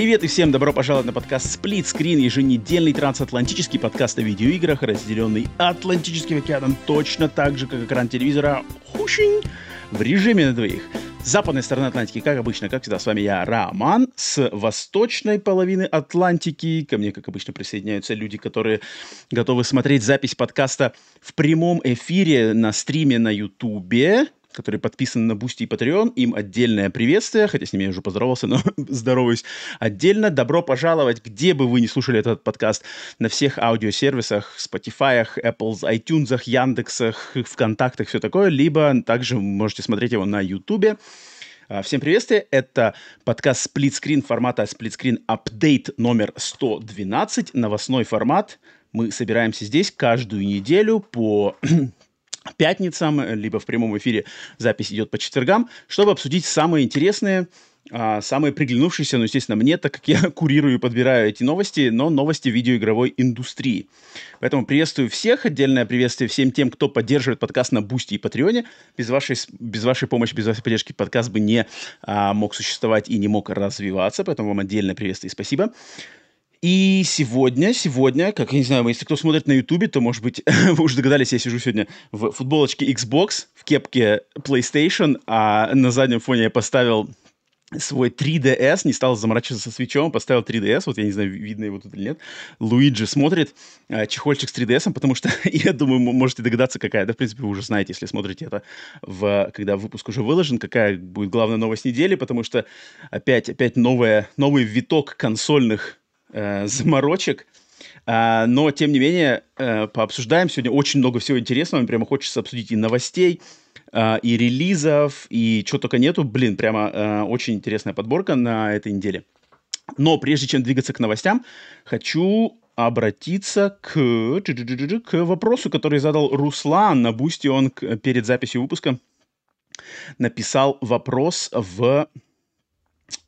Привет и всем добро пожаловать на подкаст Split Screen, еженедельный трансатлантический подкаст о видеоиграх, разделенный Атлантическим океаном точно так же, как экран телевизора Хушинь в режиме на двоих. С западной стороны Атлантики, как обычно, как всегда, с вами я, Роман. С восточной половины Атлантики ко мне, как обычно, присоединяются люди, которые готовы смотреть запись подкаста в прямом эфире на стриме на Ютубе которые подписаны на Boosty и Patreon, им отдельное приветствие, хотя с ними я уже поздоровался, но здороваюсь отдельно. Добро пожаловать, где бы вы не слушали этот подкаст, на всех аудиосервисах, Spotify, Apple, iTunes, Яндексах, ВКонтактах, все такое, либо также можете смотреть его на Ютубе. А, всем приветствие, это подкаст Split Screen формата Split Screen Update номер 112, новостной формат. Мы собираемся здесь каждую неделю по пятницам, либо в прямом эфире запись идет по четвергам, чтобы обсудить самые интересные, а, самые приглянувшиеся, ну, естественно, мне, так как я курирую и подбираю эти новости, но новости видеоигровой индустрии. Поэтому приветствую всех, отдельное приветствие всем тем, кто поддерживает подкаст на Boosty и Patreon е. Без вашей, без вашей помощи, без вашей поддержки подкаст бы не а, мог существовать и не мог развиваться, поэтому вам отдельное приветствие и спасибо. И сегодня, сегодня, как я не знаю, если кто смотрит на Ютубе, то, может быть, вы уже догадались, я сижу сегодня в футболочке Xbox, в кепке PlayStation, а на заднем фоне я поставил свой 3DS, не стал заморачиваться со свечом, поставил 3DS, вот я не знаю, видно его тут или нет. Луиджи смотрит э, чехольчик с 3DS, потому что, я думаю, можете догадаться, какая, да, в принципе, вы уже знаете, если смотрите это, в, когда выпуск уже выложен, какая будет главная новость недели, потому что опять, опять новая, новый виток консольных э, заморочек. А, но, тем не менее, э, пообсуждаем сегодня очень много всего интересного. Мне прямо хочется обсудить и новостей, э, и релизов, и чего только нету. Блин, прямо э, очень интересная подборка на этой неделе. Но прежде чем двигаться к новостям, хочу обратиться к, к вопросу, который задал Руслан на Boosty. Он перед записью выпуска написал вопрос в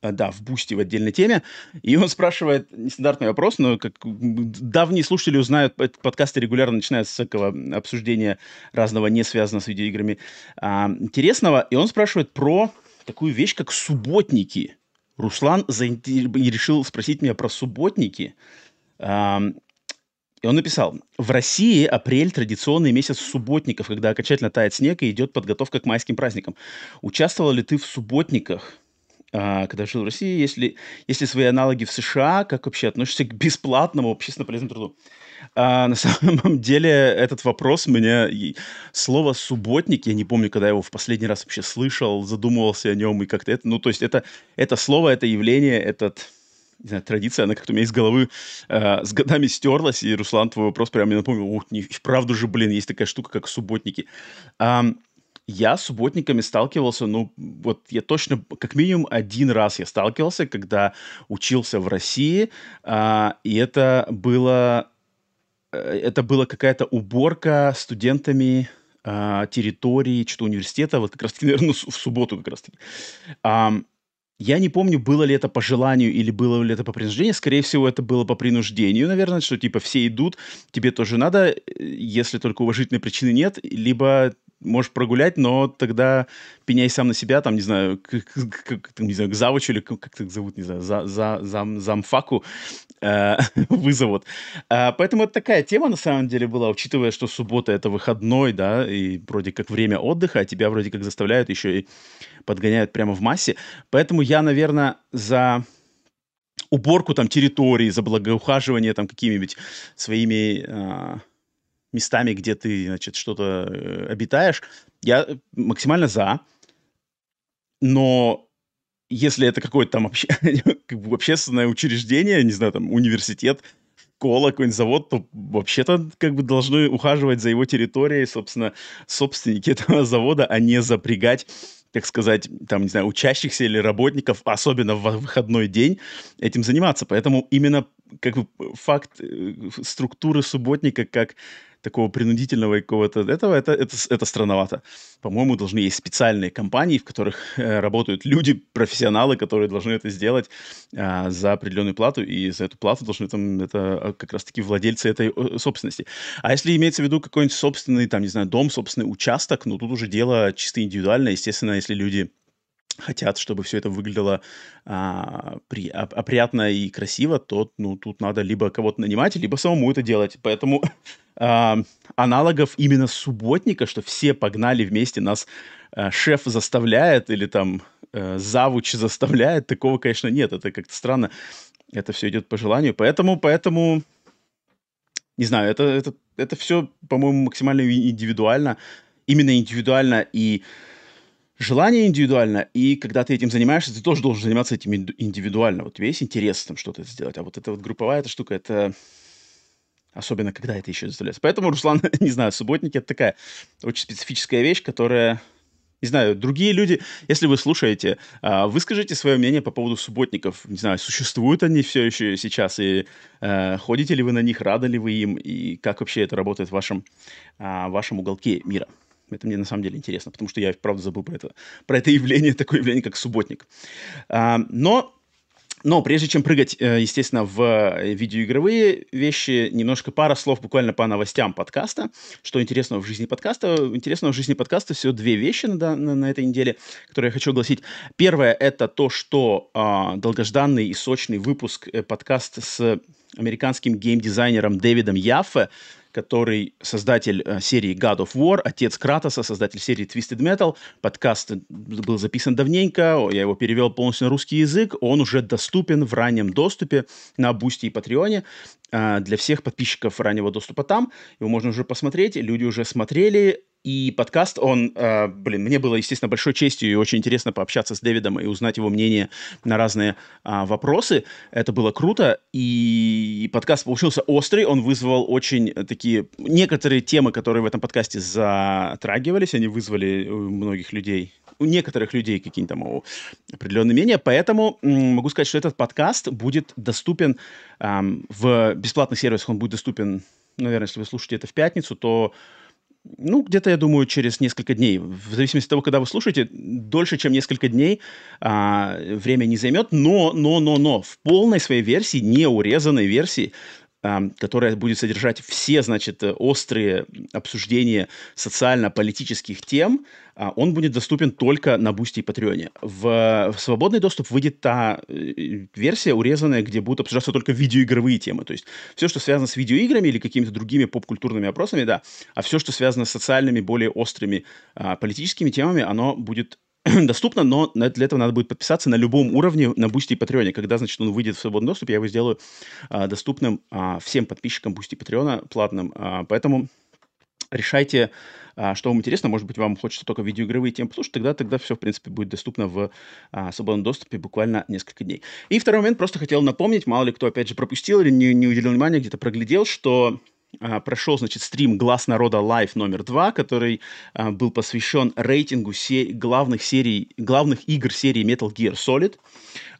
да, в Boosty в отдельной теме. И он спрашивает нестандартный вопрос, но как давние слушатели узнают, подкасты регулярно начинают с всякого обсуждения разного, не связанного с видеоиграми, а, интересного. И он спрашивает про такую вещь, как субботники. Руслан заинтер... решил спросить меня про субботники. А, и он написал, в России апрель – традиционный месяц субботников, когда окончательно тает снег и идет подготовка к майским праздникам. Участвовал ли ты в субботниках? А, когда жил в России, если, если свои аналоги в США, как вообще относишься к бесплатному общественно полезному труду? А, на самом деле этот вопрос меня... Слово «субботник», я не помню, когда я его в последний раз вообще слышал, задумывался о нем и как-то это... Ну, то есть это, это слово, это явление, этот не знаю, традиция, она как-то у меня из головы э, с годами стерлась, и, Руслан, твой вопрос прямо мне напомнил, ух, не, вправду же, блин, есть такая штука, как субботники. Um, я с субботниками сталкивался, ну, вот я точно, как минимум один раз я сталкивался, когда учился в России, а, и это было, э, это была какая-то уборка студентами а, территории, что-то университета, вот как раз-таки, наверное, в субботу как раз-таки. А, я не помню, было ли это по желанию или было ли это по принуждению. Скорее всего, это было по принуждению, наверное, что типа все идут, тебе тоже надо, э, если только уважительной причины нет, либо можешь прогулять, но тогда пеняй сам на себя, там, не знаю, к, к, к, не знаю, к завучу или как, как их зовут, не знаю, за, за, зам, замфаку э, вызовут. Э, поэтому это такая тема, на самом деле, была, учитывая, что суббота — это выходной, да, и вроде как время отдыха, а тебя вроде как заставляют еще и подгоняют прямо в массе. Поэтому я, наверное, за уборку там территории, за благоухаживание там какими-нибудь своими... Э, местами, где ты, значит, что-то э, обитаешь, я максимально за. Но если это какое-то там обще... как бы общественное учреждение, не знаю, там университет, школа, какой-нибудь завод, то вообще-то как бы должны ухаживать за его территорией, собственно, собственники этого завода, а не запрягать так сказать, там, не знаю, учащихся или работников, особенно в выходной день, этим заниматься. Поэтому именно как бы факт э, структуры субботника как такого принудительного какого-то этого, это, это, это странновато. По-моему, должны есть специальные компании, в которых э, работают люди, профессионалы, которые должны это сделать э, за определенную плату, и за эту плату должны там, это а, как раз-таки владельцы этой собственности. А если имеется в виду какой-нибудь собственный, там, не знаю, дом, собственный участок, ну, тут уже дело чисто индивидуальное. Естественно, если люди хотят, чтобы все это выглядело а, при, опрятно и красиво, то ну, тут надо либо кого-то нанимать, либо самому это делать. Поэтому а, аналогов именно субботника, что все погнали вместе, нас а, шеф заставляет или там а, завуч заставляет, такого, конечно, нет. Это как-то странно. Это все идет по желанию. Поэтому, поэтому, не знаю, это, это, это все, по-моему, максимально индивидуально. Именно индивидуально и желание индивидуально, и когда ты этим занимаешься, ты тоже должен заниматься этим индивидуально. Вот весь интерес там что-то сделать. А вот эта вот групповая эта штука, это особенно когда это еще заставляется. Поэтому, Руслан, не знаю, субботники это такая очень специфическая вещь, которая не знаю, другие люди, если вы слушаете, а, выскажите свое мнение по поводу субботников. Не знаю, существуют они все еще сейчас, и э, ходите ли вы на них, рады ли вы им, и как вообще это работает в вашем, в вашем уголке мира. Это мне на самом деле интересно, потому что я, правда, забыл про это, про это явление, такое явление, как субботник. А, но но прежде чем прыгать, э, естественно, в видеоигровые вещи, немножко пара слов буквально по новостям подкаста. Что интересного в жизни подкаста? Интересного в жизни подкаста всего две вещи на, на, на этой неделе, которые я хочу огласить. Первое — это то, что а, долгожданный и сочный выпуск э, подкаста с американским геймдизайнером Дэвидом Яффе который создатель э, серии God of War, отец Кратоса, создатель серии Twisted Metal. Подкаст был записан давненько, я его перевел полностью на русский язык. Он уже доступен в раннем доступе на Boosty и Patreon е э, для всех подписчиков раннего доступа там. Его можно уже посмотреть, люди уже смотрели. И подкаст, он, э, блин, мне было, естественно, большой честью и очень интересно пообщаться с Дэвидом и узнать его мнение на разные э, вопросы. Это было круто, и подкаст получился острый, он вызвал очень такие... Некоторые темы, которые в этом подкасте затрагивались, они вызвали у многих людей у некоторых людей какие-то там определенные мнения, поэтому могу сказать, что этот подкаст будет доступен эм, в бесплатных сервисах, он будет доступен, наверное, если вы слушаете это в пятницу, то ну, где-то, я думаю, через несколько дней. В зависимости от того, когда вы слушаете, дольше, чем несколько дней а, время не займет. Но, но, но, но, в полной своей версии, не урезанной версии, которая будет содержать все, значит, острые обсуждения социально-политических тем, а, он будет доступен только на Boosty и Патреоне. В, в свободный доступ выйдет та э, версия урезанная, где будут обсуждаться только видеоигровые темы. То есть все, что связано с видеоиграми или какими-то другими поп-культурными вопросами, да, а все, что связано с социальными, более острыми а, политическими темами, оно будет доступно, но для этого надо будет подписаться на любом уровне на Boosty и Patreon. Когда, значит, он выйдет в свободный доступ, я его сделаю а, доступным а, всем подписчикам Boosty и Patreon платным. А, поэтому решайте, а, что вам интересно. Может быть, вам хочется только видеоигровые темы послушать, тогда, тогда все, в принципе, будет доступно в а, свободном доступе буквально несколько дней. И второй момент, просто хотел напомнить, мало ли кто, опять же, пропустил или не, не уделил внимания, где-то проглядел, что прошел, значит, стрим «Глаз народа Лайв» номер два, который а, был посвящен рейтингу главных серий, главных игр серии Metal Gear Solid,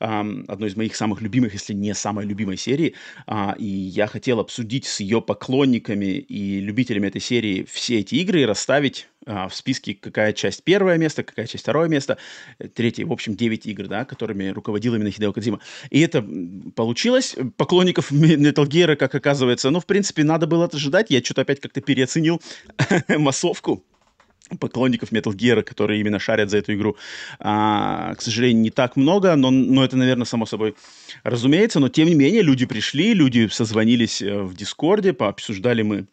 а, одной из моих самых любимых, если не самой любимой серии, а, и я хотел обсудить с ее поклонниками и любителями этой серии все эти игры и расставить а, в списке, какая часть первое место, какая часть второе место, э, третье, в общем, 9 игр, да, которыми руководил именно Хидео Кадзима. И это получилось. Поклонников Metal Gear, как оказывается, ну, в принципе, надо было ожидать. Я что-то опять как-то переоценил массовку поклонников Metal Gear, которые именно шарят за эту игру. А, к сожалению, не так много, но, но это, наверное, само собой разумеется. Но, тем не менее, люди пришли, люди созвонились э, в Дискорде, пообсуждали мы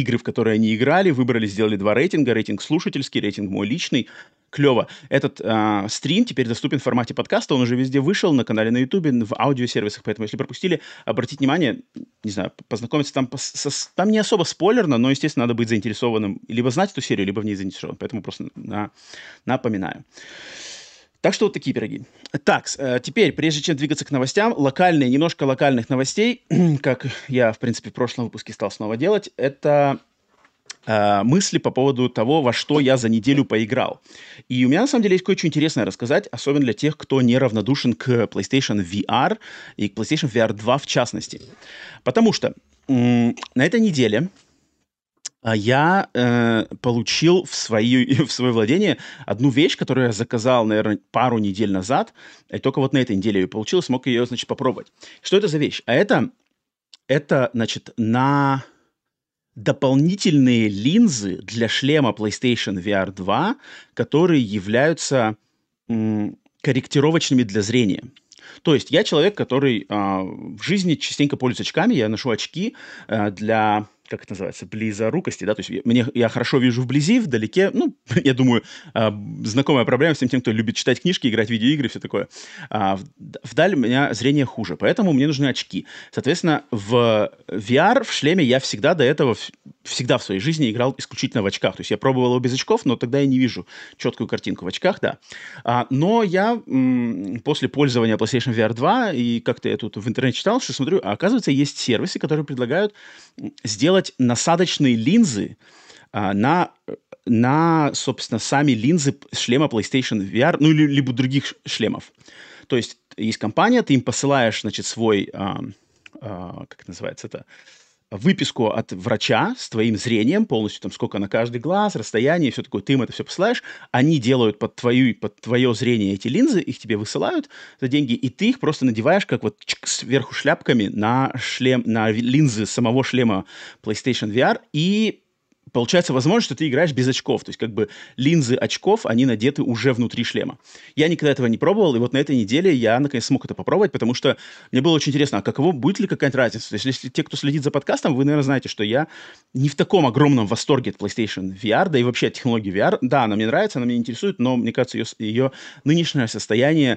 игры, в которые они играли, выбрали, сделали два рейтинга, рейтинг слушательский, рейтинг мой личный. Клево. Этот э, стрим теперь доступен в формате подкаста, он уже везде вышел, на канале на Ютубе, в аудиосервисах, поэтому если пропустили, обратите внимание, не знаю, познакомиться там, со, там не особо спойлерно, но, естественно, надо быть заинтересованным, либо знать эту серию, либо в ней заинтересован, поэтому просто на, напоминаю. Так что вот такие пироги. Так, э, теперь, прежде чем двигаться к новостям, локальные, немножко локальных новостей, как я, в принципе, в прошлом выпуске стал снова делать, это э, мысли по поводу того, во что я за неделю поиграл. И у меня, на самом деле, есть кое-что интересное рассказать, особенно для тех, кто неравнодушен к PlayStation VR и к PlayStation VR 2 в частности. Потому что на этой неделе я э, получил в, свои, в свое владение одну вещь, которую я заказал, наверное, пару недель назад, и только вот на этой неделе ее получил, смог ее, значит, попробовать. Что это за вещь? А это, это значит, на дополнительные линзы для шлема PlayStation VR 2, которые являются м, корректировочными для зрения. То есть я человек, который а, в жизни частенько пользуется очками, я ношу очки а, для как это называется, близорукости, да, то есть мне, я хорошо вижу вблизи, вдалеке, ну, я думаю, э, знакомая проблема всем тем, кто любит читать книжки, играть в видеоигры, все такое. А, вдаль у меня зрение хуже, поэтому мне нужны очки. Соответственно, в VR, в шлеме я всегда до этого, всегда в своей жизни играл исключительно в очках. То есть я пробовал его без очков, но тогда я не вижу четкую картинку в очках, да. А, но я м, после пользования PlayStation VR 2 и как-то я тут в интернете читал, что смотрю, а оказывается, есть сервисы, которые предлагают сделать делать насадочные линзы а, на, на, собственно, сами линзы шлема PlayStation VR, ну, или либо других шлемов. То есть есть компания, ты им посылаешь, значит, свой, а, а, как называется это, выписку от врача с твоим зрением полностью, там, сколько на каждый глаз, расстояние, все такое, ты им это все посылаешь, они делают под, твою, под твое зрение эти линзы, их тебе высылают за деньги, и ты их просто надеваешь, как вот сверху шляпками на шлем, на линзы самого шлема PlayStation VR, и получается возможность, что ты играешь без очков. То есть как бы линзы очков, они надеты уже внутри шлема. Я никогда этого не пробовал, и вот на этой неделе я наконец смог это попробовать, потому что мне было очень интересно, а каково, будет ли какая-то разница? То есть если те, кто следит за подкастом, вы, наверное, знаете, что я не в таком огромном восторге от PlayStation VR, да и вообще от технологии VR. Да, она мне нравится, она меня интересует, но мне кажется, ее, ее нынешнее состояние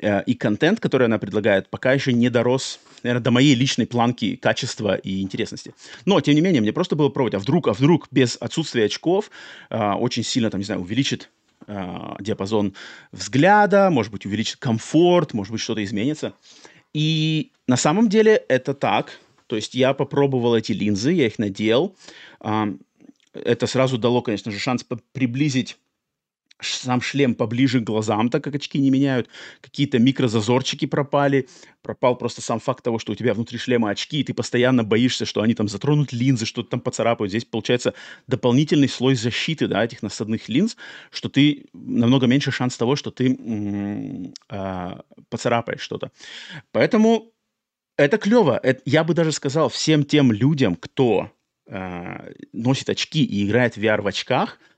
э, и контент, который она предлагает, пока еще не дорос наверное, до моей личной планки качества и интересности. Но, тем не менее, мне просто было пробовать, а вдруг, а вдруг без отсутствия очков э, очень сильно, там, не знаю, увеличит э, диапазон взгляда, может быть, увеличит комфорт, может быть, что-то изменится. И на самом деле это так. То есть я попробовал эти линзы, я их надел. Э, это сразу дало, конечно же, шанс приблизить сам шлем поближе к глазам, так как очки не меняют, какие-то микрозазорчики пропали, пропал просто сам факт того, что у тебя внутри шлема очки, и ты постоянно боишься, что они там затронут линзы, что-то там поцарапают. Здесь получается дополнительный слой защиты, да, этих насадных линз, что ты намного меньше шанс того, что ты э, поцарапаешь что-то. Поэтому это клево. Это, я бы даже сказал всем тем людям, кто э, носит очки и играет в VR в очках –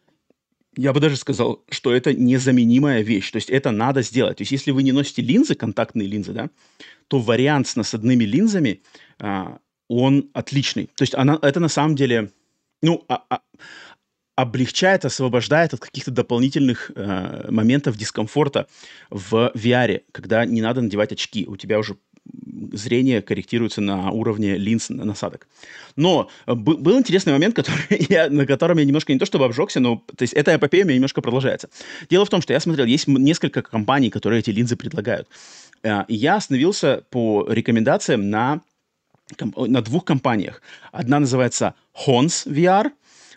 я бы даже сказал, что это незаменимая вещь. То есть это надо сделать. То есть если вы не носите линзы, контактные линзы, да, то вариант с насадными линзами, а, он отличный. То есть она, это на самом деле, ну, а, а, облегчает, освобождает от каких-то дополнительных э, моментов дискомфорта в VR, когда не надо надевать очки. У тебя уже зрение корректируется на уровне линз насадок. Но э, был интересный момент, который я, на котором я немножко не то чтобы обжегся, но то есть эта эпопея у меня немножко продолжается. Дело в том, что я смотрел, есть несколько компаний, которые эти линзы предлагают. Э, и я остановился по рекомендациям на, на двух компаниях. Одна называется Hons VR,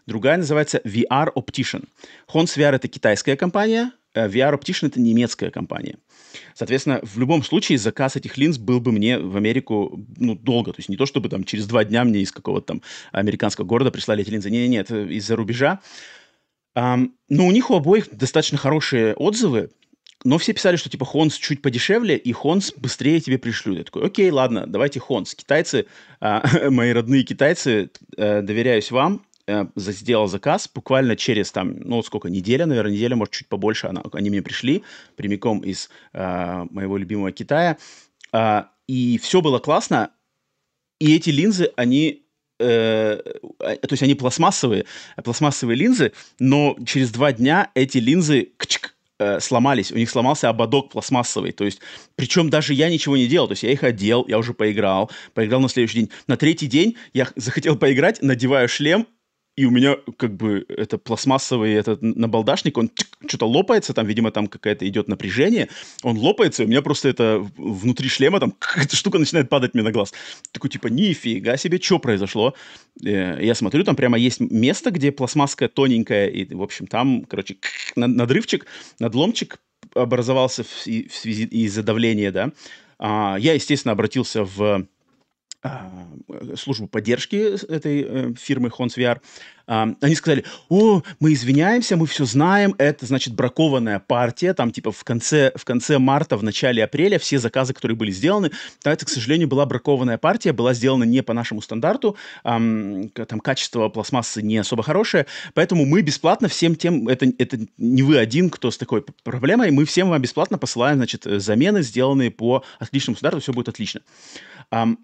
другая называется VR Optician. Hons VR — это китайская компания, э, VR Optician — это немецкая компания. Соответственно, в любом случае заказ этих линз был бы мне в Америку ну, долго. То есть не то, чтобы там через два дня мне из какого-то там американского города прислали эти линзы. Нет, из-за рубежа. Um, но у них у обоих достаточно хорошие отзывы, но все писали, что типа Хонс чуть подешевле, и Хонс быстрее тебе пришлют. Я такой, окей, ладно, давайте Хонс. Китайцы, э, мои родные китайцы, э, доверяюсь вам, сделал заказ, буквально через там, ну, сколько, неделя, наверное, неделя, может, чуть побольше, она, они мне пришли прямиком из э, моего любимого Китая, э, и все было классно, и эти линзы, они э, то есть они пластмассовые, пластмассовые линзы, но через два дня эти линзы кчк, э, сломались, у них сломался ободок пластмассовый, то есть, причем даже я ничего не делал, то есть я их одел, я уже поиграл, поиграл на следующий день. На третий день я захотел поиграть, надеваю шлем, и у меня как бы это пластмассовый этот набалдашник, он что-то лопается, там, видимо, там какая-то идет напряжение, он лопается, и у меня просто это внутри шлема там какая-то штука начинает падать мне на глаз. Такой типа, нифига себе, что произошло? Э, я смотрю, там прямо есть место, где пластмасска тоненькая, и, в общем, там, короче, надрывчик, надломчик образовался в связи из-за давления, да. А, я, естественно, обратился в службу поддержки этой э, фирмы Hons VR. а, они сказали, о, мы извиняемся, мы все знаем, это, значит, бракованная партия, там, типа, в конце, в конце марта, в начале апреля все заказы, которые были сделаны, да, это, к сожалению, была бракованная партия, была сделана не по нашему стандарту, там, качество пластмассы не особо хорошее, поэтому мы бесплатно всем тем, это, это не вы один, кто с такой проблемой, мы всем вам бесплатно посылаем, значит, замены, сделанные по отличному стандарту, все будет отлично.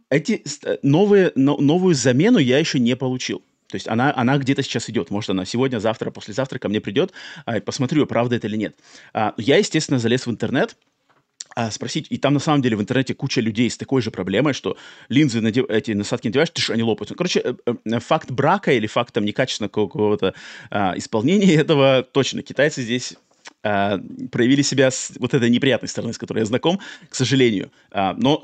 Эти новые, новую замену я еще не получил. То есть она, она где-то сейчас идет. Может, она сегодня, завтра, послезавтра ко мне придет. А, посмотрю, правда это или нет. А, я, естественно, залез в интернет, а, спросить, и там на самом деле в интернете куча людей с такой же проблемой, что линзы, надев... эти насадки надеваешь, ты ж, они лопаются. Короче, э, э, факт брака или факт там некачественного какого-то исполнения этого точно. Китайцы здесь проявили себя с вот этой неприятной стороны, с которой я знаком, к сожалению. Но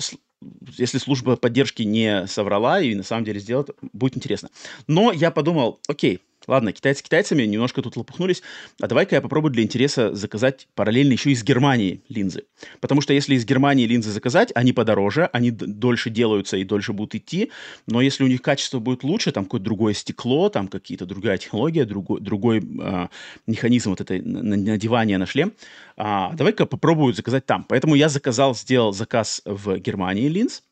если служба поддержки не соврала и на самом деле сделает, будет интересно. Но я подумал, окей, Ладно, китайцы китайцами, немножко тут лопухнулись. А давай-ка я попробую для интереса заказать параллельно еще из Германии линзы. Потому что если из Германии линзы заказать, они подороже, они дольше делаются и дольше будут идти. Но если у них качество будет лучше, там какое-то другое стекло, там какие-то другая технология, другой, другой э, механизм вот этой надевания на шлем, а, давай-ка попробую заказать там. Поэтому я заказал, сделал заказ в Германии линз.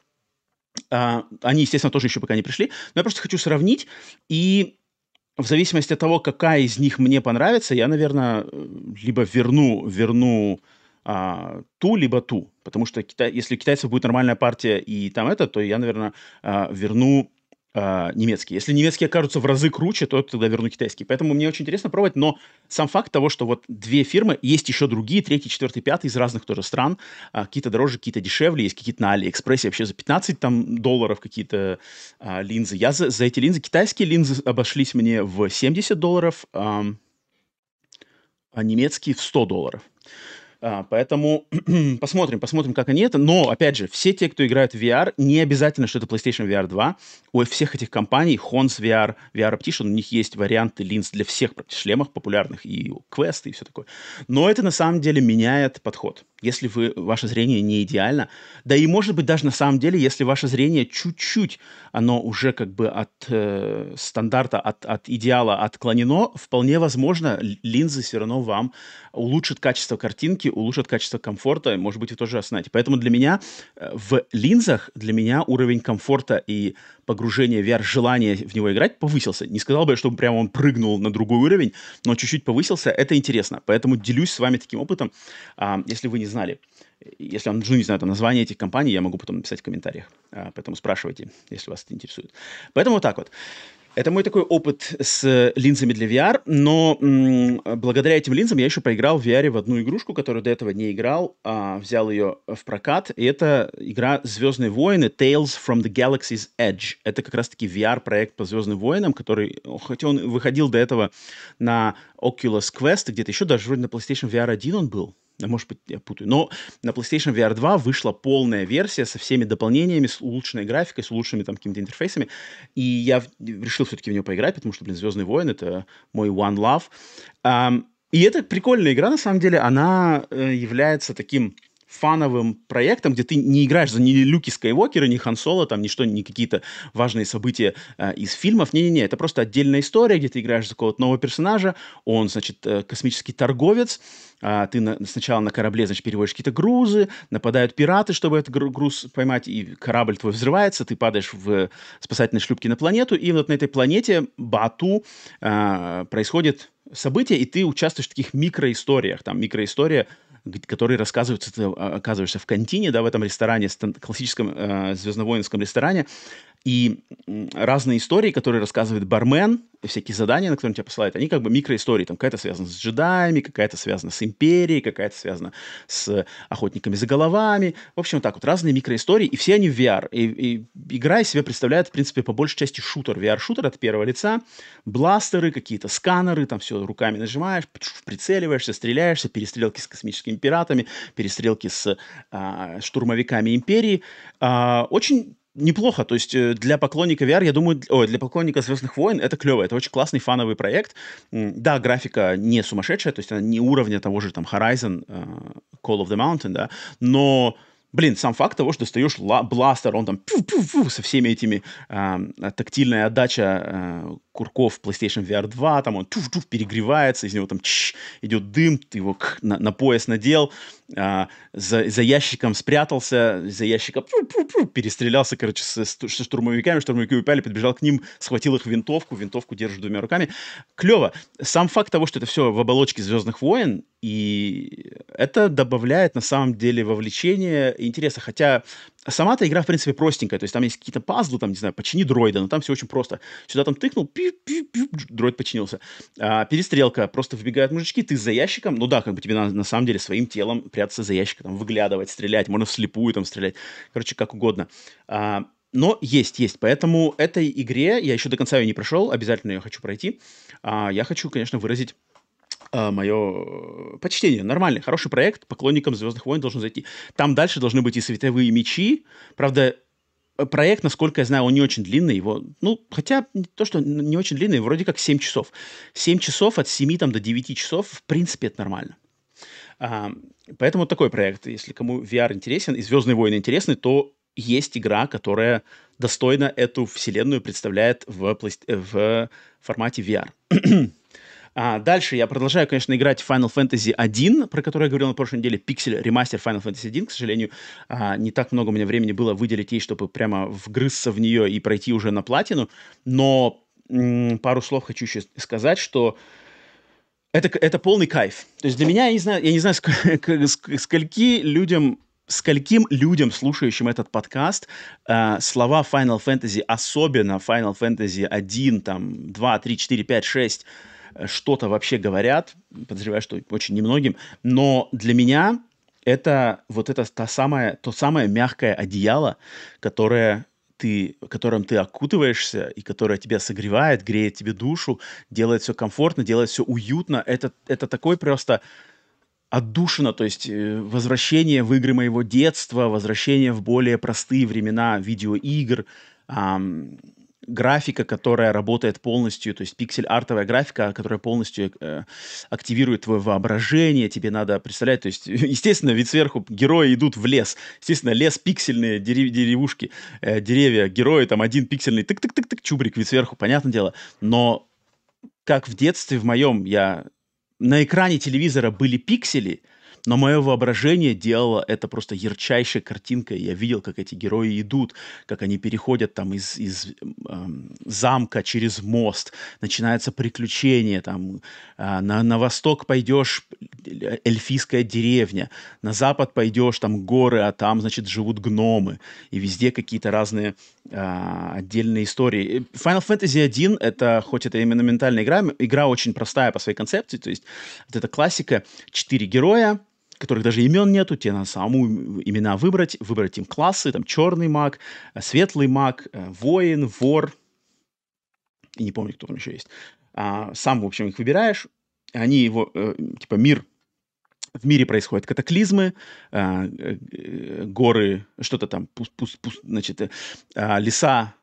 Uh, они, естественно, тоже еще пока не пришли. Но я просто хочу сравнить и в зависимости от того, какая из них мне понравится, я, наверное, либо верну, верну а, ту, либо ту. Потому что китай, если у китайцев будет нормальная партия и там это, то я, наверное, а, верну э, немецкий. Если немецкие окажутся в разы круче, то тогда верну китайский. Поэтому мне очень интересно пробовать, но сам факт того, что вот две фирмы, есть еще другие, третий, четвертый, пятый из разных тоже стран, э, какие-то дороже, какие-то дешевле, есть какие-то на Алиэкспрессе вообще за 15 там долларов какие-то э, линзы. Я за, за эти линзы, китайские линзы обошлись мне в 70 долларов, э, а немецкие в 100 долларов. А, поэтому посмотрим, посмотрим, как они это. Но, опять же, все те, кто играют в VR, не обязательно, что это PlayStation VR 2. У всех этих компаний, Hons VR, VR Optician, у них есть варианты линз для всех шлемов популярных, и Quest, и все такое. Но это на самом деле меняет подход если вы, ваше зрение не идеально. Да и, может быть, даже на самом деле, если ваше зрение чуть-чуть, оно уже как бы от э, стандарта, от, от идеала отклонено, вполне возможно, линзы все равно вам улучшат качество картинки, улучшат качество комфорта, может быть, вы тоже осознаете. Поэтому для меня э, в линзах, для меня уровень комфорта и погружения в VR, желание в него играть повысился. Не сказал бы, чтобы прямо он прыгнул на другой уровень, но чуть-чуть повысился. Это интересно. Поэтому делюсь с вами таким опытом. А, если вы не знали, если вам нужно, не знаю, название этих компаний, я могу потом написать в комментариях. А, поэтому спрашивайте, если вас это интересует. Поэтому вот так вот. Это мой такой опыт с линзами для VR, но м- благодаря этим линзам я еще поиграл в VR в одну игрушку, которую до этого не играл, а взял ее в прокат, и это игра «Звездные войны» Tales from the Galaxy's Edge. Это как раз-таки VR-проект по «Звездным войнам», который, хотя он выходил до этого на Oculus Quest, где-то еще даже вроде на PlayStation VR 1 он был, может быть, я путаю. Но на PlayStation VR 2 вышла полная версия со всеми дополнениями, с улучшенной графикой, с улучшенными там какими-то интерфейсами. И я решил все-таки в нее поиграть, потому что, блин, Звездный войн — это мой one love. Um, и это прикольная игра, на самом деле. Она э, является таким фановым проектом, где ты не играешь за ни Люки Скайуокера, ни Хан Соло, там, ни что, ни какие-то важные события э, из фильмов. Не-не-не, это просто отдельная история, где ты играешь за какого-то нового персонажа. Он, значит, э, космический торговец, а, ты на, сначала на корабле, значит, переводишь какие-то грузы, нападают пираты, чтобы этот груз поймать, и корабль твой взрывается, ты падаешь в спасательной шлюпке на планету, и вот на этой планете Бату а, происходит события, и ты участвуешь в таких микроисториях. Там микроистория который рассказывается, ты а, оказываешься в контине, да, в этом ресторане, классическом э, звездновоинском ресторане, и разные истории, которые рассказывает бармен, всякие задания, на которые тебя посылают, они как бы микроистории. Там какая-то связана с джедаями, какая-то связана с империей, какая-то связана с охотниками за головами. В общем, так вот, разные микроистории, и все они в VR. И, и игра из себя представляет, в принципе, по большей части шутер. VR-шутер от первого лица, бластеры, какие-то сканеры, там все руками нажимаешь, прицеливаешься, стреляешься, перестрелки с космическими пиратами, перестрелки с а, штурмовиками империи. А, очень неплохо. То есть э, для поклонника VR, я думаю, ой, для поклонника Звездных войн это клево. Это очень классный фановый проект. Да, графика не сумасшедшая, то есть она не уровня того же там Horizon, uh, Call of the Mountain, да, но блин, сам факт того, что достаешь ла- бластер, он там пю-пю-пю со всеми этими э, тактильная отдача э, курков PlayStation VR 2, там он туф-туф перегревается, из него там чш, идет дым, ты его к, на, на пояс надел, э, за, за ящиком спрятался, за ящиком пю-пю-пю, перестрелялся, короче, с, с штурмовиками, штурмовики упали, подбежал к ним, схватил их винтовку, винтовку держит двумя руками. Клево. Сам факт того, что это все в оболочке Звездных войн, и это добавляет на самом деле вовлечение интереса. Хотя сама-то игра, в принципе, простенькая. То есть там есть какие-то пазлы, там, не знаю, почини дроида, но там все очень просто. Сюда там тыкнул, пи -пи -пи, дроид починился. А, перестрелка, просто выбегают мужички, ты за ящиком, ну да, как бы тебе надо на самом деле своим телом прятаться за ящиком, там, выглядывать, стрелять, можно вслепую там стрелять. Короче, как угодно. А, но есть, есть. Поэтому этой игре, я еще до конца ее не прошел, обязательно ее хочу пройти. А, я хочу, конечно, выразить а, мое почтение. Нормальный, хороший проект, поклонникам Звездных войн должен зайти. Там дальше должны быть и световые мечи. Правда, проект, насколько я знаю, он не очень длинный. Его, ну, хотя то, что не очень длинный, вроде как 7 часов. 7 часов от 7 там, до 9 часов, в принципе, это нормально. А, поэтому такой проект. Если кому VR интересен и Звездные войны интересны, то есть игра, которая достойно эту вселенную представляет в, в формате VR. А, дальше я продолжаю, конечно, играть Final Fantasy 1, про который я говорил на прошлой неделе, пиксель ремастер Final Fantasy 1. К сожалению, а, не так много у меня времени было выделить ей, чтобы прямо вгрызться в нее и пройти уже на платину. Но м- пару слов хочу еще сказать, что это, это полный кайф. То есть для меня, я не знаю, я не знаю, ск- скольки людям скольким людям, слушающим этот подкаст, э, слова Final Fantasy, особенно Final Fantasy 1, там, 2, 3, 4, 5, 6, что-то вообще говорят, подозреваю, что очень немногим, но для меня это вот это та самая, то самое мягкое одеяло, которое ты, которым ты окутываешься и которое тебя согревает, греет тебе душу, делает все комфортно, делает все уютно. Это, это такой просто отдушина, то есть э, возвращение в игры моего детства, возвращение в более простые времена видеоигр, эм, графика, которая работает полностью, то есть пиксель-артовая графика, которая полностью э, активирует твое воображение, тебе надо представлять, то есть, естественно, вид сверху герои идут в лес, естественно, лес пиксельные, дерев, деревушки, э, деревья, герои, там один пиксельный, тык-тык-тык-тык, чубрик, вид сверху, понятное дело, но как в детстве в моем я на экране телевизора были пиксели, но мое воображение делало это просто ярчайшей картинкой. Я видел, как эти герои идут, как они переходят там из, из э, замка через мост, начинается приключение, там э, на, на восток пойдешь, эльфийская деревня, на запад пойдешь, там горы, а там, значит, живут гномы, и везде какие-то разные э, отдельные истории. Final Fantasy 1 это, хоть это именно ментальная игра, игра очень простая по своей концепции, то есть вот это классика, четыре героя, которых даже имен нету, тебе надо самому имена выбрать, выбрать им классы, там черный маг, э, светлый маг, э, воин, вор, и не помню, кто там еще есть. А, сам, в общем, их выбираешь, они его, э, типа, мир в мире происходят катаклизмы, горы, что-то там, пуст, пуст, значит, э, леса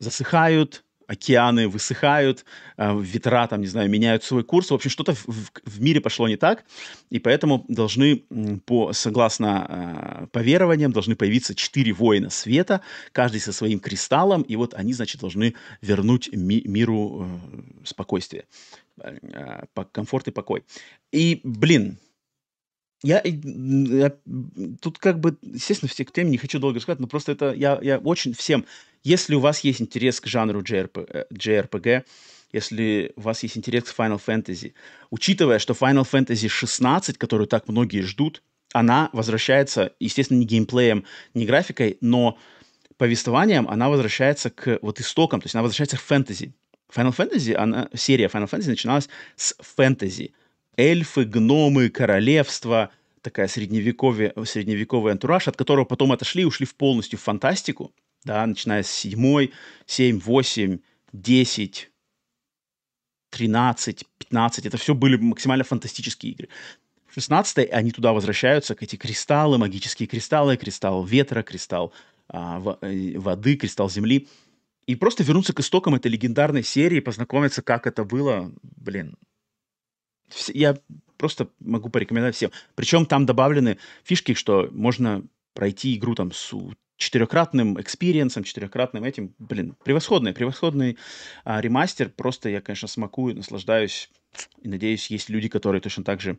засыхают, океаны высыхают, э, ветра там, не знаю, меняют свой курс. В общем, что-то в, в мире пошло не так, и поэтому должны, по, согласно э, поверованиям, должны появиться четыре воина света, каждый со своим кристаллом, и вот они, значит, должны вернуть ми, миру э, спокойствие, э, комфорт и покой. И, блин, я, я тут как бы, естественно, к теме не хочу долго рассказать, но просто это я, я очень всем, если у вас есть интерес к жанру JRP, JRPG, э, если у вас есть интерес к Final Fantasy, учитывая, что Final Fantasy 16, которую так многие ждут, она возвращается, естественно, не геймплеем, не графикой, но повествованием она возвращается к вот истокам, то есть она возвращается к фэнтези. Final Fantasy, она, серия Final Fantasy начиналась с фэнтези – эльфы, гномы, королевство, такая средневековье, средневековый антураж, от которого потом отошли и ушли в полностью в фантастику, да, начиная с 7, 7, 8, 10, 13, 15, это все были максимально фантастические игры. В 16 они туда возвращаются, к эти кристаллы, магические кристаллы, кристалл ветра, кристалл а, э, воды, кристалл земли. И просто вернуться к истокам этой легендарной серии, познакомиться, как это было, блин, я просто могу порекомендовать всем. Причем там добавлены фишки, что можно пройти игру там с четырехкратным experience ом, четырехкратным этим, блин, превосходный, превосходный а, ремастер. Просто я, конечно, смакую, наслаждаюсь и надеюсь, есть люди, которые точно так же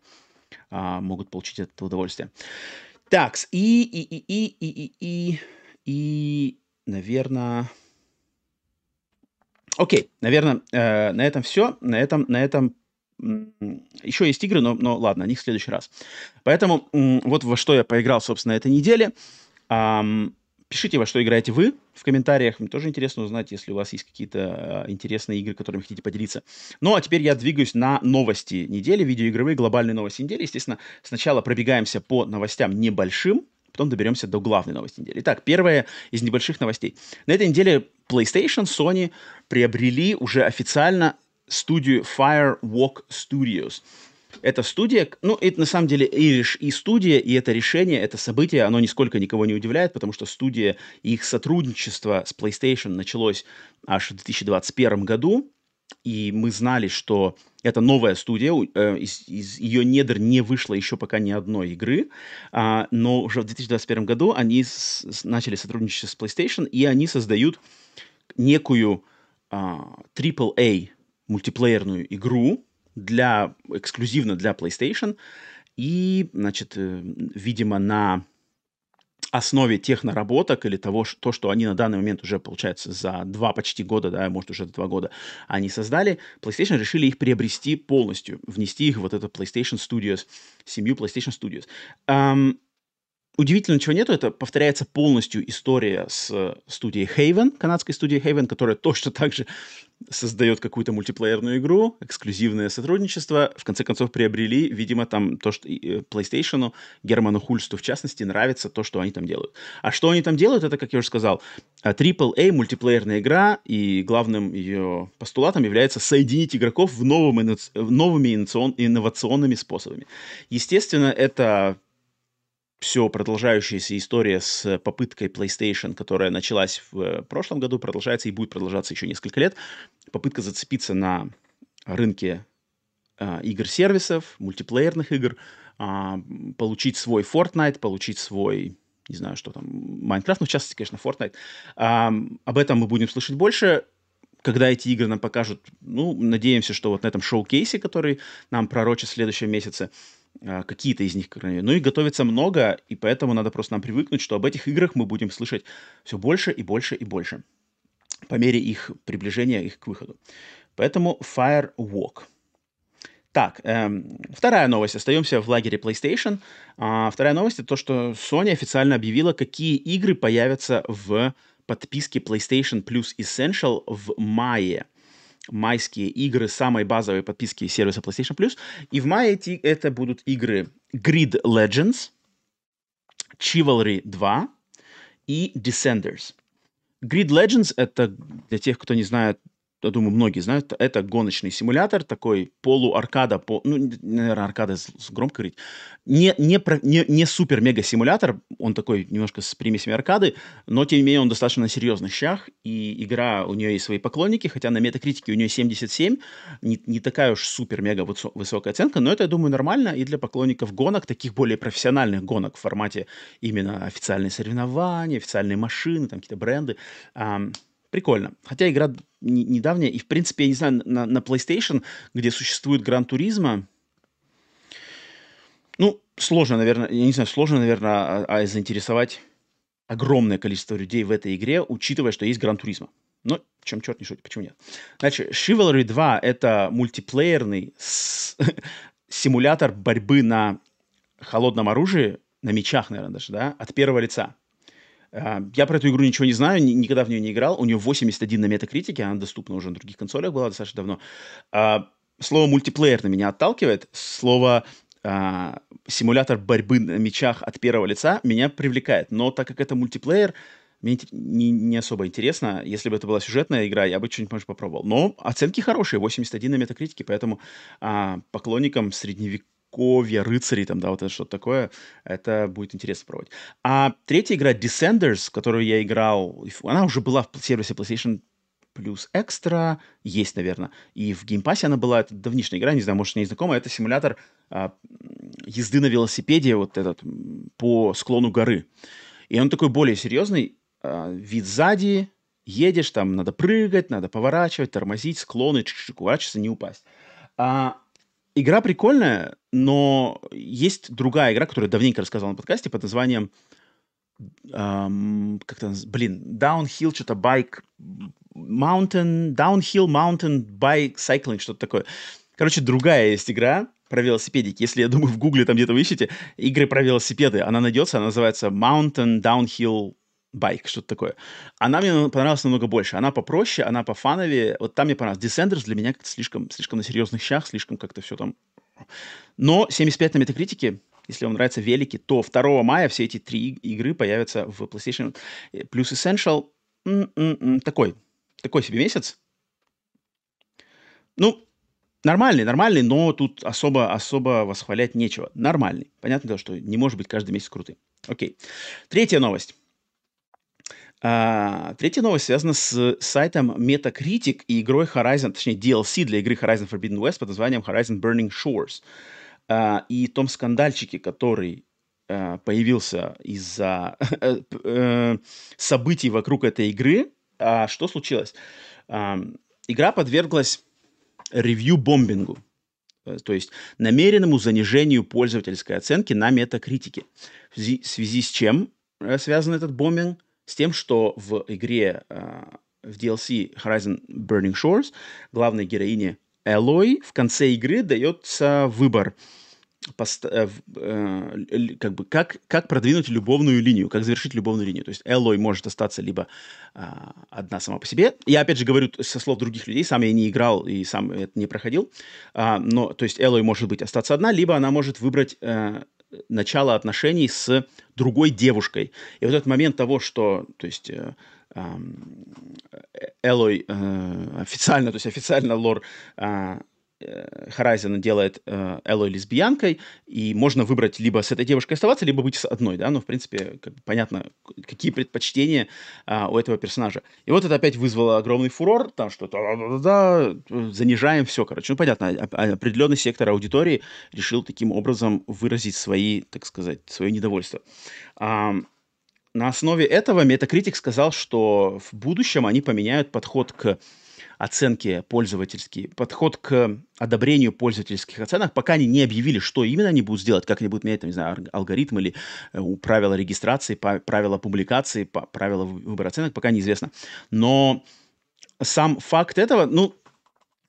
а, могут получить это удовольствие. Так, и, и, и, и, и, и, и, и, наверное... Окей, наверное, э, на этом все. На этом, на этом еще есть игры, но, но ладно, о них в следующий раз. Поэтому вот во что я поиграл, собственно, этой неделе. Пишите, во что играете вы в комментариях. Мне тоже интересно узнать, если у вас есть какие-то э, интересные игры, которыми хотите поделиться. Ну, а теперь я двигаюсь на новости недели, видеоигровые глобальные новости недели. Естественно, сначала пробегаемся по новостям небольшим, потом доберемся до главной новости недели. Итак, первая из небольших новостей. На этой неделе PlayStation, Sony приобрели уже официально студию Firewalk Studios – эта студия, ну, это на самом деле и, и студия, и это решение, это событие, оно нисколько никого не удивляет, потому что студия и их сотрудничество с PlayStation началось аж в 2021 году, и мы знали, что это новая студия, э, из, из ее недр не вышло еще пока ни одной игры, а, но уже в 2021 году они с, начали сотрудничать с PlayStation, и они создают некую а, AAA мультиплеерную игру, для, эксклюзивно для PlayStation. И, значит, э, видимо, на основе тех наработок или того, что, то, что они на данный момент уже, получается, за два почти года, да, может, уже два года они создали, PlayStation решили их приобрести полностью, внести их в вот это PlayStation Studios, семью PlayStation Studios. Um, Удивительно, чего нету, это повторяется полностью история с студией Haven, канадской студией Haven, которая точно так же создает какую-то мультиплеерную игру, эксклюзивное сотрудничество. В конце концов, приобрели, видимо, там то, что э, PlayStation, Герману Хульсту в частности, нравится то, что они там делают. А что они там делают, это, как я уже сказал, AAA мультиплеерная игра, и главным ее постулатом является соединить игроков в новым, новыми инновационными способами. Естественно, это все продолжающаяся история с попыткой PlayStation, которая началась в э, прошлом году, продолжается и будет продолжаться еще несколько лет. Попытка зацепиться на рынке э, игр-сервисов, мультиплеерных игр, э, получить свой Fortnite, получить свой, не знаю, что там, Minecraft, ну, в частности, конечно, Fortnite. Э, об этом мы будем слышать больше когда эти игры нам покажут, ну, надеемся, что вот на этом шоу-кейсе, который нам пророчат в следующем месяце, а, какие-то из них, ну и готовится много, и поэтому надо просто нам привыкнуть, что об этих играх мы будем слышать все больше и больше и больше по мере их приближения их к выходу. Поэтому Firewalk. Так, эм, вторая новость. Остаемся в лагере PlayStation. А, вторая новость это то, что Sony официально объявила, какие игры появятся в подписке PlayStation Plus Essential в мае майские игры самой базовой подписки сервиса PlayStation Plus. И в мае эти, это будут игры Grid Legends, Chivalry 2 и Descenders. Grid Legends — это, для тех, кто не знает, я думаю, многие знают, это гоночный симулятор, такой полуаркада, по, ну, наверное, аркада громко говорить, не, не, не, не супер-мега-симулятор, он такой немножко с примесями аркады, но, тем не менее, он достаточно на серьезных щах, и игра, у нее есть свои поклонники, хотя на метакритике у нее 77, не, не такая уж супер-мега высокая оценка, но это, я думаю, нормально и для поклонников гонок, таких более профессиональных гонок в формате именно официальные соревнования, официальные машины, там какие-то бренды. Прикольно. Хотя игра не, недавняя, и, в принципе, я не знаю, на, на PlayStation, где существует Гран Туризма, ну, сложно, наверное, я не знаю, сложно, наверное, а, а заинтересовать огромное количество людей в этой игре, учитывая, что есть Гран Туризма. Но чем черт не шутит, почему нет? Значит, Chivalry 2 — это мультиплеерный симулятор борьбы на холодном оружии, на мечах, наверное, даже, да, от первого лица. А, я про эту игру ничего не знаю, никогда в нее не играл. У нее 81 на метакритике, она доступна уже на других консолях была достаточно давно. А, слово мультиплеер на меня отталкивает. Слово а, симулятор борьбы на мечах от первого лица меня привлекает. Но так как это мультиплеер, мне не, не особо интересно. Если бы это была сюжетная игра, я бы что-нибудь, попробовал. Но оценки хорошие, 81 на метакритике, поэтому а, поклонникам средневековых средневековья, рыцарей, там, да, вот это что-то такое, это будет интересно пробовать. А третья игра Descenders, которую я играл, она уже была в сервисе PlayStation Plus Extra, есть, наверное. И в Game Pass е она была, это давнишняя игра, не знаю, может, не знакома, это симулятор а, езды на велосипеде вот этот по склону горы. И он такой более серьезный, э, вид сзади, едешь, там надо прыгать, надо поворачивать, тормозить, склоны, чик-чик, уворачиваться, не упасть. А, игра прикольная, но есть другая игра, которую я давненько рассказывал на подкасте под названием эм, как-то, блин, Downhill, что-то Bike, Mountain, Downhill Mountain Bike Cycling, что-то такое. Короче, другая есть игра про велосипедики. Если, я думаю, в гугле там где-то вы ищете, игры про велосипеды, она найдется, она называется Mountain Downhill Bike, что-то такое. Она мне понравилась намного больше. Она попроще, она по фанове. Вот там мне понравилось. Descenders для меня как-то слишком, слишком на серьезных щах, слишком как-то все там... Но 75 на метакритике, если вам нравятся велики, то 2 мая все эти три игры появятся в PlayStation Plus Essential. М-м-м, такой, такой себе месяц. Ну, нормальный, нормальный, но тут особо, особо восхвалять нечего. Нормальный. Понятно что не может быть каждый месяц крутым. Окей. Третья новость. А, третья новость связана с сайтом Metacritic и игрой Horizon, точнее DLC для игры Horizon Forbidden West под названием Horizon Burning Shores. А, и том скандальчике, который а, появился из-за э, э, событий вокруг этой игры, а что случилось? А, игра подверглась ревью-бомбингу, э, то есть намеренному занижению пользовательской оценки на метакритике. В связи, с чем связан этот бомбинг? С тем, что в игре, э, в DLC Horizon Burning Shores главной героине Элой в конце игры дается выбор – э, э, как бы как, как продвинуть любовную линию, как завершить любовную линию. То есть Эллой может остаться либо э, одна сама по себе. Я опять же говорю со слов других людей, сам я не играл и сам это не проходил. А, но, то есть Эллой может быть остаться одна, либо она может выбрать э, начало отношений с другой девушкой. И вот этот момент того, что, то есть... Э, Элой э, официально, то есть официально лор э, Horizon делает э, Элой лесбиянкой, и можно выбрать либо с этой девушкой оставаться, либо быть с одной, да, но, в принципе, как понятно, какие предпочтения а, у этого персонажа. И вот это опять вызвало огромный фурор, там что-то, да, занижаем все, короче. Ну, понятно, определенный сектор аудитории решил таким образом выразить свои, так сказать, свое недовольство. А, на основе этого Metacritic сказал, что в будущем они поменяют подход к оценки пользовательские, подход к одобрению пользовательских оценок, пока они не объявили, что именно они будут сделать, как они будут менять, там, не знаю, алгоритм или э, правила регистрации, правила публикации, правила выбора оценок, пока неизвестно. Но сам факт этого, ну,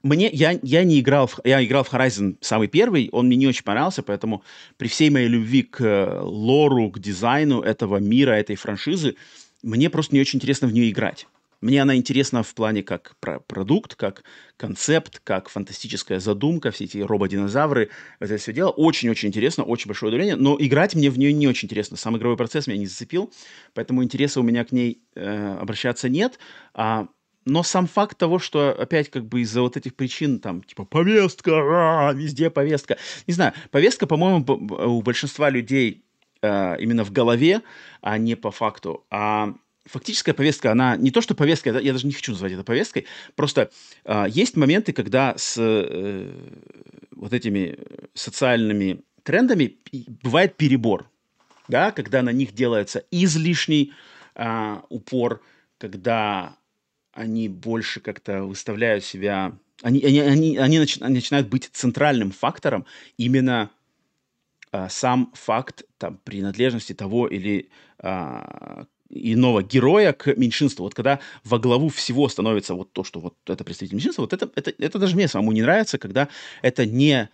мне, я, я не играл, в, я играл в Horizon самый первый, он мне не очень понравился, поэтому при всей моей любви к э, лору, к дизайну этого мира, этой франшизы, мне просто не очень интересно в нее играть. Мне она интересна в плане как про продукт, как концепт, как фантастическая задумка, все эти рободинозавры, это все дело. Очень-очень интересно, очень большое удовлетворение, но играть мне в нее не очень интересно. Сам игровой процесс меня не зацепил, поэтому интереса у меня к ней э, обращаться нет. А, но сам факт того, что опять как бы из-за вот этих причин, там, типа, повестка, а, везде повестка. Не знаю, повестка, по-моему, у большинства людей э, именно в голове, а не по факту. А фактическая повестка, она не то, что повестка, я даже не хочу назвать это повесткой, просто э, есть моменты, когда с э, вот этими социальными трендами бывает перебор, да, когда на них делается излишний э, упор, когда они больше как-то выставляют себя, они, они, они, они, начи, они начинают быть центральным фактором именно сам факт там, принадлежности того или а, иного героя к меньшинству. Вот когда во главу всего становится вот то, что вот это представитель меньшинства, вот это, это, это даже мне самому не нравится, когда это не,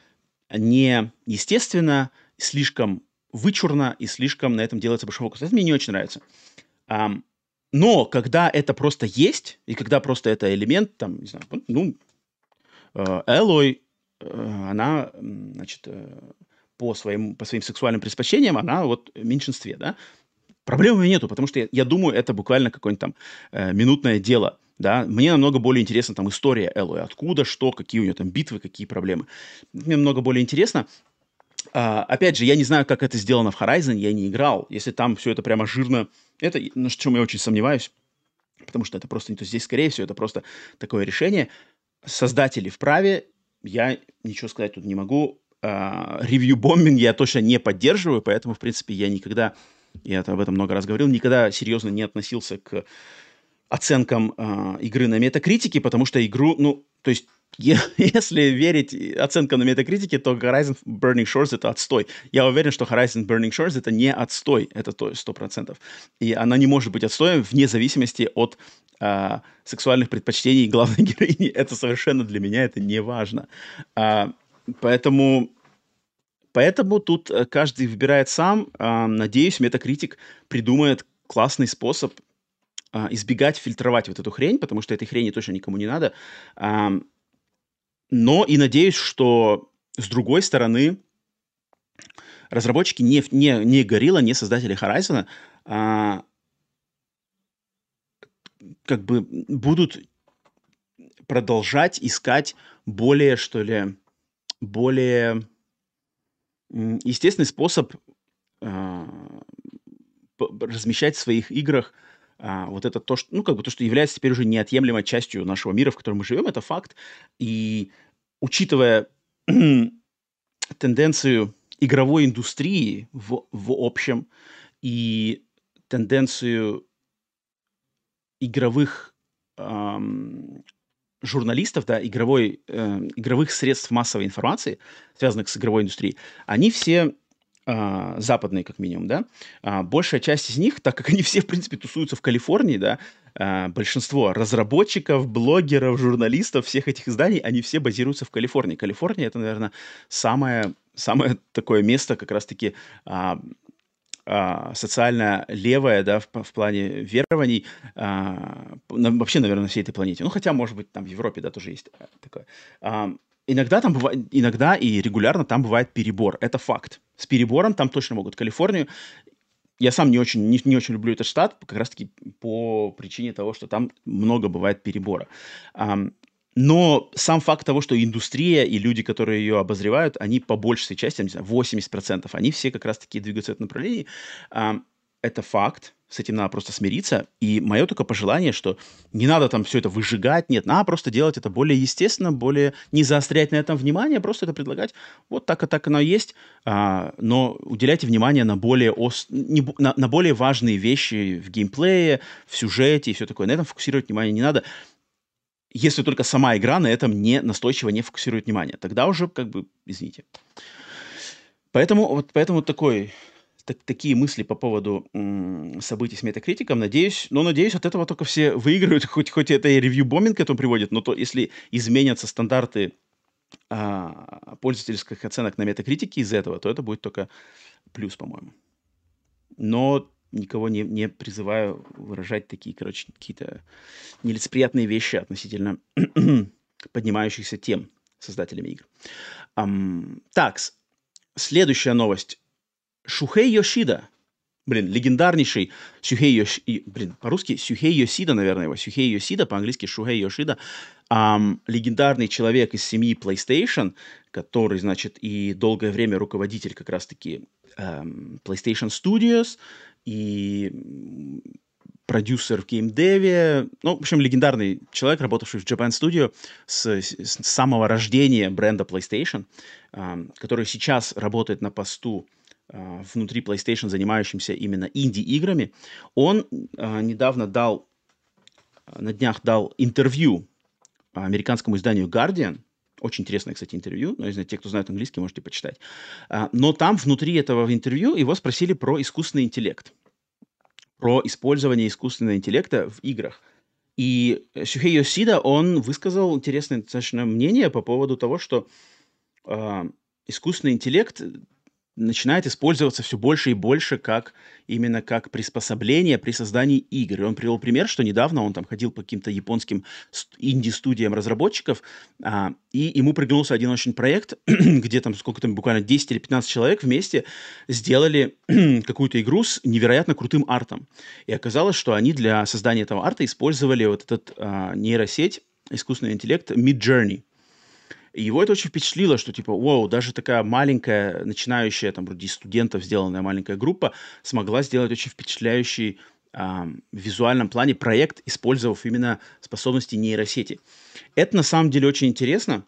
не естественно, слишком вычурно и слишком на этом делается большой фокус. Это мне не очень нравится. Um, но когда это просто есть, и когда просто это элемент, там, не знаю, ну, э, Элой, э, она, значит, э, по своим, по своим сексуальным предпочтениям, она вот в меньшинстве, да, Проблем у меня нету, потому что я, я думаю, это буквально какое-нибудь там э, минутное дело. Да? Мне намного более интересна там история Эллы. Откуда, что, какие у нее там битвы, какие проблемы. Мне намного более интересно. А, опять же, я не знаю, как это сделано в Horizon, я не играл. Если там все это прямо жирно, это на чем я очень сомневаюсь, потому что это просто не то. Здесь, скорее всего, это просто такое решение. Создатели вправе, я ничего сказать тут не могу. А, ревью-бомбинг я точно не поддерживаю, поэтому, в принципе, я никогда я об этом много раз говорил, никогда серьезно не относился к оценкам э, игры на метакритике, потому что игру, ну, то есть если верить оценкам на метакритике, то Horizon Burning Shores — это отстой. Я уверен, что Horizon Burning Shores — это не отстой, это то сто процентов. И она не может быть отстоем вне зависимости от э, сексуальных предпочтений главной героини. Это совершенно для меня это не важно. А, поэтому, поэтому тут э, каждый выбирает сам. А, надеюсь, метакритик придумает классный способ а, избегать фильтровать вот эту хрень, потому что этой хрени точно никому не надо. А, но и надеюсь, что с другой стороны разработчики не, не, не Gorilla, не создатели Horizon, а, как бы будут продолжать искать более, что ли, более естественный способ э, размещать в своих играх а, вот это то, что, ну, как бы то, что является теперь уже неотъемлемой частью нашего мира, в котором мы живем, это факт. И учитывая тенденцию игровой индустрии в, в общем и тенденцию игровых эм, журналистов, да, игровой, э, игровых средств массовой информации, связанных с игровой индустрией, они все а, западные, как минимум, да, а, большая часть из них, так как они все, в принципе, тусуются в Калифорнии, да, а, большинство разработчиков, блогеров, журналистов всех этих изданий, они все базируются в Калифорнии. Калифорния — это, наверное, самое, самое такое место как раз-таки а, а, социально левое, да, в, в плане верований, а, вообще, наверное, на всей этой планете. Ну, хотя, может быть, там в Европе, да, тоже есть такое. А, иногда там бывает, иногда и регулярно там бывает перебор. Это факт. С перебором там точно могут. Калифорнию я сам не очень, не, не очень люблю этот штат, как раз-таки по причине того, что там много бывает перебора. Um, но сам факт того, что индустрия и люди, которые ее обозревают, они по большей части, не знаю, 80%, они все как раз-таки двигаются в этом направлении. Um, это факт, с этим надо просто смириться. И мое только пожелание, что не надо там все это выжигать, нет, надо просто делать это более естественно, более не заострять на этом внимание, просто это предлагать. Вот так и так оно есть, а, но уделяйте внимание на более, ос... не, на, на более важные вещи в геймплее, в сюжете и все такое. На этом фокусировать внимание не надо. Если только сама игра на этом не настойчиво не фокусирует внимание, тогда уже как бы извините. Поэтому вот поэтому такой так, такие мысли по поводу м, событий с метакритиком. Надеюсь, но надеюсь, от этого только все выиграют, хоть, хоть это и ревью-бомбинг к этому приводит, но то, если изменятся стандарты а, пользовательских оценок на метакритике из этого, то это будет только плюс, по-моему. Но никого не, не призываю выражать такие, короче, какие-то нелицеприятные вещи относительно поднимающихся тем создателями игр. Um, так, следующая новость. Шухей Йошида, блин, легендарнейший Сюхей Йошида, блин, по-русски Сюхей Йосида, наверное, его, Сюхей Йосида, по-английски Шухей Йошида, эм, легендарный человек из семьи PlayStation, который, значит, и долгое время руководитель как раз-таки эм, PlayStation Studios, и продюсер в геймдеве, ну, в общем, легендарный человек, работавший в Japan Studio с, с самого рождения бренда PlayStation, э, который сейчас работает на посту а, внутри PlayStation, занимающимся именно инди-играми, он а, недавно дал, а, на днях дал интервью американскому изданию Guardian, очень интересное, кстати, интервью. Но, если те, кто знает английский, можете почитать. Но там внутри этого интервью его спросили про искусственный интеллект. Про использование искусственного интеллекта в играх. И Сюхей Йосида, он высказал интересное достаточно мнение по поводу того, что э, искусственный интеллект начинает использоваться все больше и больше как именно как приспособление при создании игр. И он привел пример, что недавно он там ходил по каким-то японским инди-студиям разработчиков, а, и ему приглянулся один очень проект, где там сколько там, буквально 10 или 15 человек вместе сделали какую-то игру с невероятно крутым артом. И оказалось, что они для создания этого арта использовали вот этот а, нейросеть, искусственный интеллект Mid Journey. И его это очень впечатлило, что типа, вау, даже такая маленькая, начинающая, там, вроде студентов сделанная маленькая группа смогла сделать очень впечатляющий в визуальном плане проект, использовав именно способности нейросети. Это на самом деле очень интересно.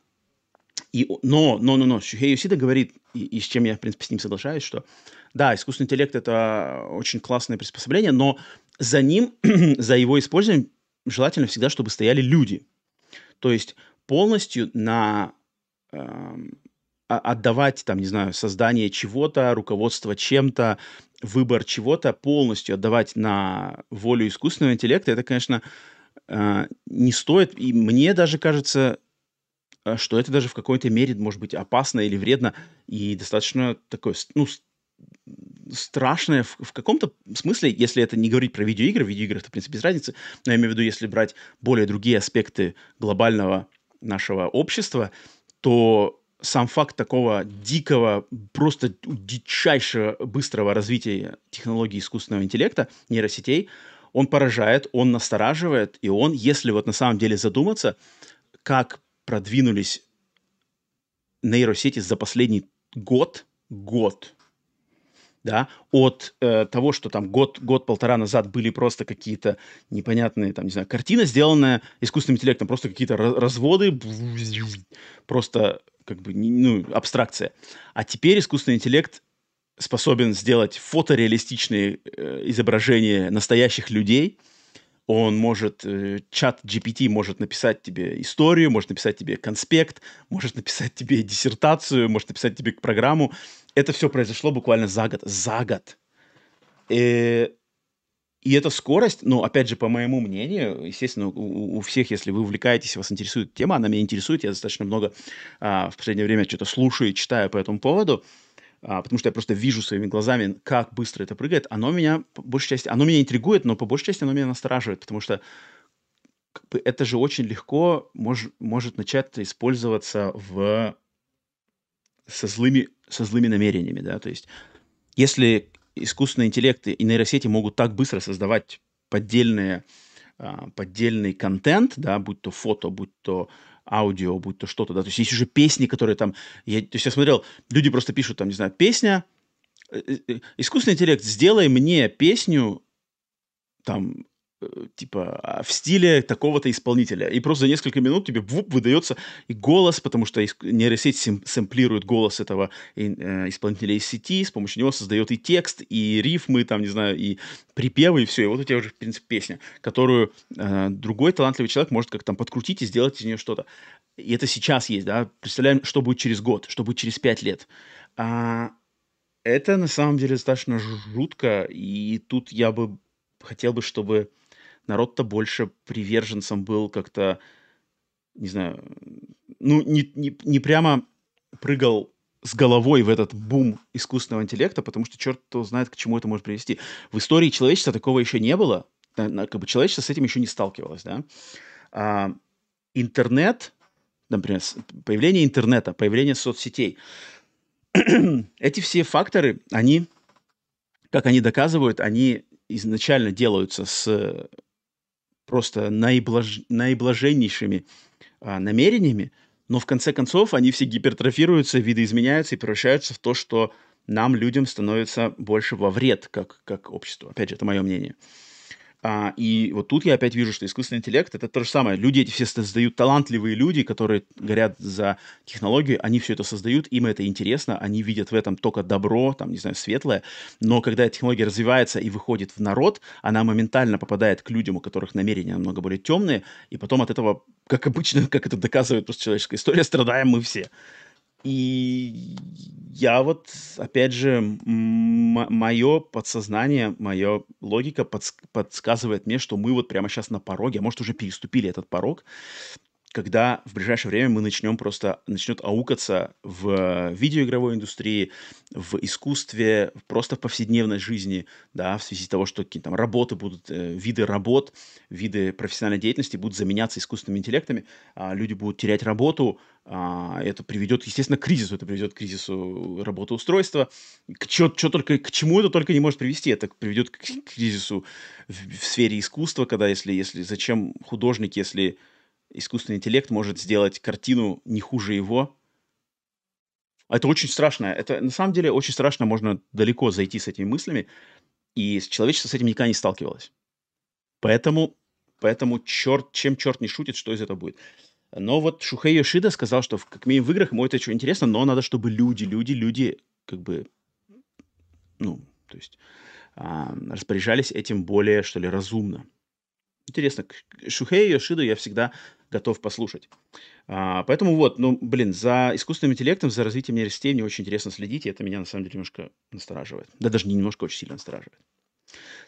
И, но, но, но, но, Сюхей Юсида говорит, и, и с чем я, в принципе, с ним соглашаюсь, что да, искусственный интеллект — это очень классное приспособление, но за ним, за его использованием желательно всегда, чтобы стояли люди. То есть полностью на э, отдавать, там, не знаю, создание чего-то, руководство чем-то, выбор чего-то полностью отдавать на волю искусственного интеллекта, это, конечно, э, не стоит. И мне даже кажется, э, что это даже в какой-то мере может быть опасно или вредно и достаточно такое, ну, страшное в, в каком-то смысле, если это не говорить про видеоигры, в видеоиграх это, в принципе, без разницы, но я имею в виду, если брать более другие аспекты глобального нашего общества, то сам факт такого дикого, просто дичайшего быстрого развития технологий искусственного интеллекта, нейросетей, он поражает, он настораживает, и он, если вот на самом деле задуматься, как продвинулись нейросети за последний год, год, да, от э, того, что там год, год-полтора назад были просто какие-то непонятные, там, не знаю, картина, сделанная искусственным интеллектом, просто какие-то разводы, просто как бы, ну, абстракция. А теперь искусственный интеллект способен сделать фотореалистичные э, изображения настоящих людей. Он может, э, чат GPT может написать тебе историю, может написать тебе конспект, может написать тебе диссертацию, может написать тебе программу. Это все произошло буквально за год. За год. И, э, и эта скорость, ну, опять же, по моему мнению, естественно, у, у всех, если вы увлекаетесь, вас интересует тема, она меня интересует, я достаточно много а, в последнее время что-то слушаю и читаю по этому поводу, а, потому что я просто вижу своими глазами, как быстро это прыгает. Оно меня, по большей части, оно меня интригует, но по большей части оно меня настораживает, потому что как бы, это же очень легко мож, может начать использоваться в со злыми, со злыми намерениями, да, то есть если искусственные интеллекты и нейросети могут так быстро создавать поддельные, а, поддельный контент, да, будь то фото, будь то аудио, будь то что-то, да, то есть есть уже песни, которые там, я, то есть я смотрел, люди просто пишут там, не знаю, песня, э, э, искусственный интеллект, сделай мне песню, там, типа а, в стиле такого-то исполнителя. И просто за несколько минут тебе вуп, выдается и голос, потому что нейросеть сим, сэмплирует голос этого э, исполнителя из сети, с помощью него создает и текст, и рифмы, там, не знаю, и припевы, и все. И вот у тебя уже, в принципе, песня, которую э, другой талантливый человек может как-то там подкрутить и сделать из нее что-то. И это сейчас есть, да. Представляем, что будет через год, что будет через пять лет. А, это на самом деле достаточно жутко, и тут я бы хотел бы, чтобы народ-то больше приверженцем был как-то, не знаю, ну, не, не, не прямо прыгал с головой в этот бум искусственного интеллекта, потому что черт кто знает, к чему это может привести. В истории человечества такого еще не было, как бы человечество с этим еще не сталкивалось, да. А, интернет, например, появление интернета, появление соцсетей, эти все факторы, они, как они доказывают, они изначально делаются с просто наиблаж... наиблаженнейшими а, намерениями, но в конце концов они все гипертрофируются, видоизменяются и превращаются в то, что нам, людям, становится больше во вред, как, как обществу. Опять же, это мое мнение. А, и вот тут я опять вижу, что искусственный интеллект это то же самое. Люди эти все создают, талантливые люди, которые горят за технологию, они все это создают, им это интересно, они видят в этом только добро, там, не знаю, светлое. Но когда технология развивается и выходит в народ, она моментально попадает к людям, у которых намерения намного более темные, и потом от этого, как обычно, как это доказывает просто человеческая история, страдаем мы все. И я вот, опять же, мое подсознание, моя логика подс- подсказывает мне, что мы вот прямо сейчас на пороге, а может уже переступили этот порог, когда в ближайшее время мы начнем просто, начнет аукаться в видеоигровой индустрии, в искусстве, просто в повседневной жизни, да, в связи с того, что какие-то там работы будут, э, виды работ, виды профессиональной деятельности будут заменяться искусственными интеллектами, а люди будут терять работу, а, это приведет, естественно, к кризису, это приведет к кризису работоустройства, к, чё, чё только, к чему это только не может привести, это приведет к кризису в, в сфере искусства, когда если, если зачем художник, если искусственный интеллект может сделать картину не хуже его. Это очень страшно. Это на самом деле очень страшно. Можно далеко зайти с этими мыслями. И человечество с этим никогда не сталкивалось. Поэтому, поэтому черт, чем черт не шутит, что из этого будет. Но вот Шухей Йошида сказал, что в, как минимум в играх ему это очень интересно, но надо, чтобы люди, люди, люди как бы, ну, то есть а, распоряжались этим более, что ли, разумно. Интересно, Шухей Йошиду я всегда готов послушать. А, поэтому вот, ну, блин, за искусственным интеллектом, за развитием нейросетей мне очень интересно следить, и это меня на самом деле немножко настораживает. Да даже не немножко, очень сильно настораживает.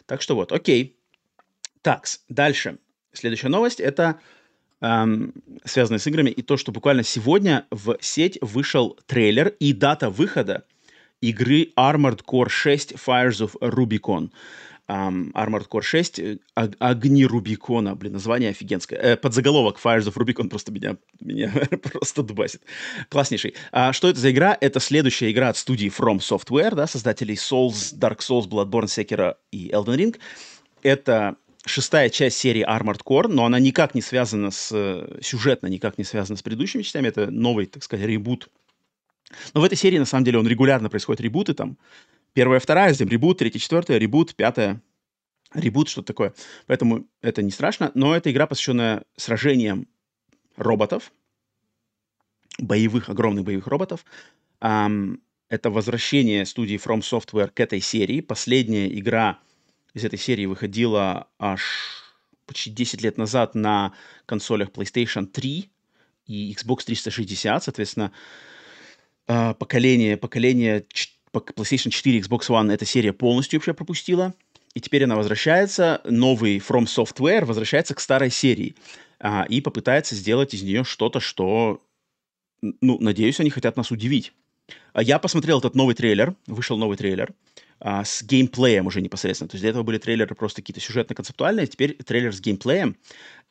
Так что вот, окей. Так, дальше. Следующая новость – это эм, связанная с играми, и то, что буквально сегодня в сеть вышел трейлер и дата выхода игры Armored Core 6 Fires of Rubicon um, Armored Core 6 э, Огни Рубикона. Блин, название офигенское. Э, подзаголовок Fires of Rubicon просто меня, меня просто дубасит. Класснейший. А, что это за игра? Это следующая игра от студии From Software, да, создателей Souls, Dark Souls, Bloodborne, Sekiro и Elden Ring. Это шестая часть серии Armored Core, но она никак не связана с... Э, сюжетно никак не связана с предыдущими частями. Это новый, так сказать, ребут. Но в этой серии, на самом деле, он регулярно происходит ребуты там. Первая, вторая, затем ребут, третья, четвертая, ребут, пятая, ребут, что-то такое. Поэтому это не страшно, но это игра, посвященная сражениям роботов, боевых, огромных боевых роботов. Um, это возвращение студии From Software к этой серии. Последняя игра из этой серии выходила аж почти 10 лет назад на консолях PlayStation 3 и Xbox 360, соответственно, а, поколение, поколение PlayStation 4 Xbox One эта серия полностью вообще пропустила. И теперь она возвращается, новый From Software возвращается к старой серии а, и попытается сделать из нее что-то, что, ну, надеюсь, они хотят нас удивить. А я посмотрел этот новый трейлер, вышел новый трейлер а, с геймплеем уже непосредственно. То есть для этого были трейлеры просто какие-то сюжетно-концептуальные, теперь трейлер с геймплеем.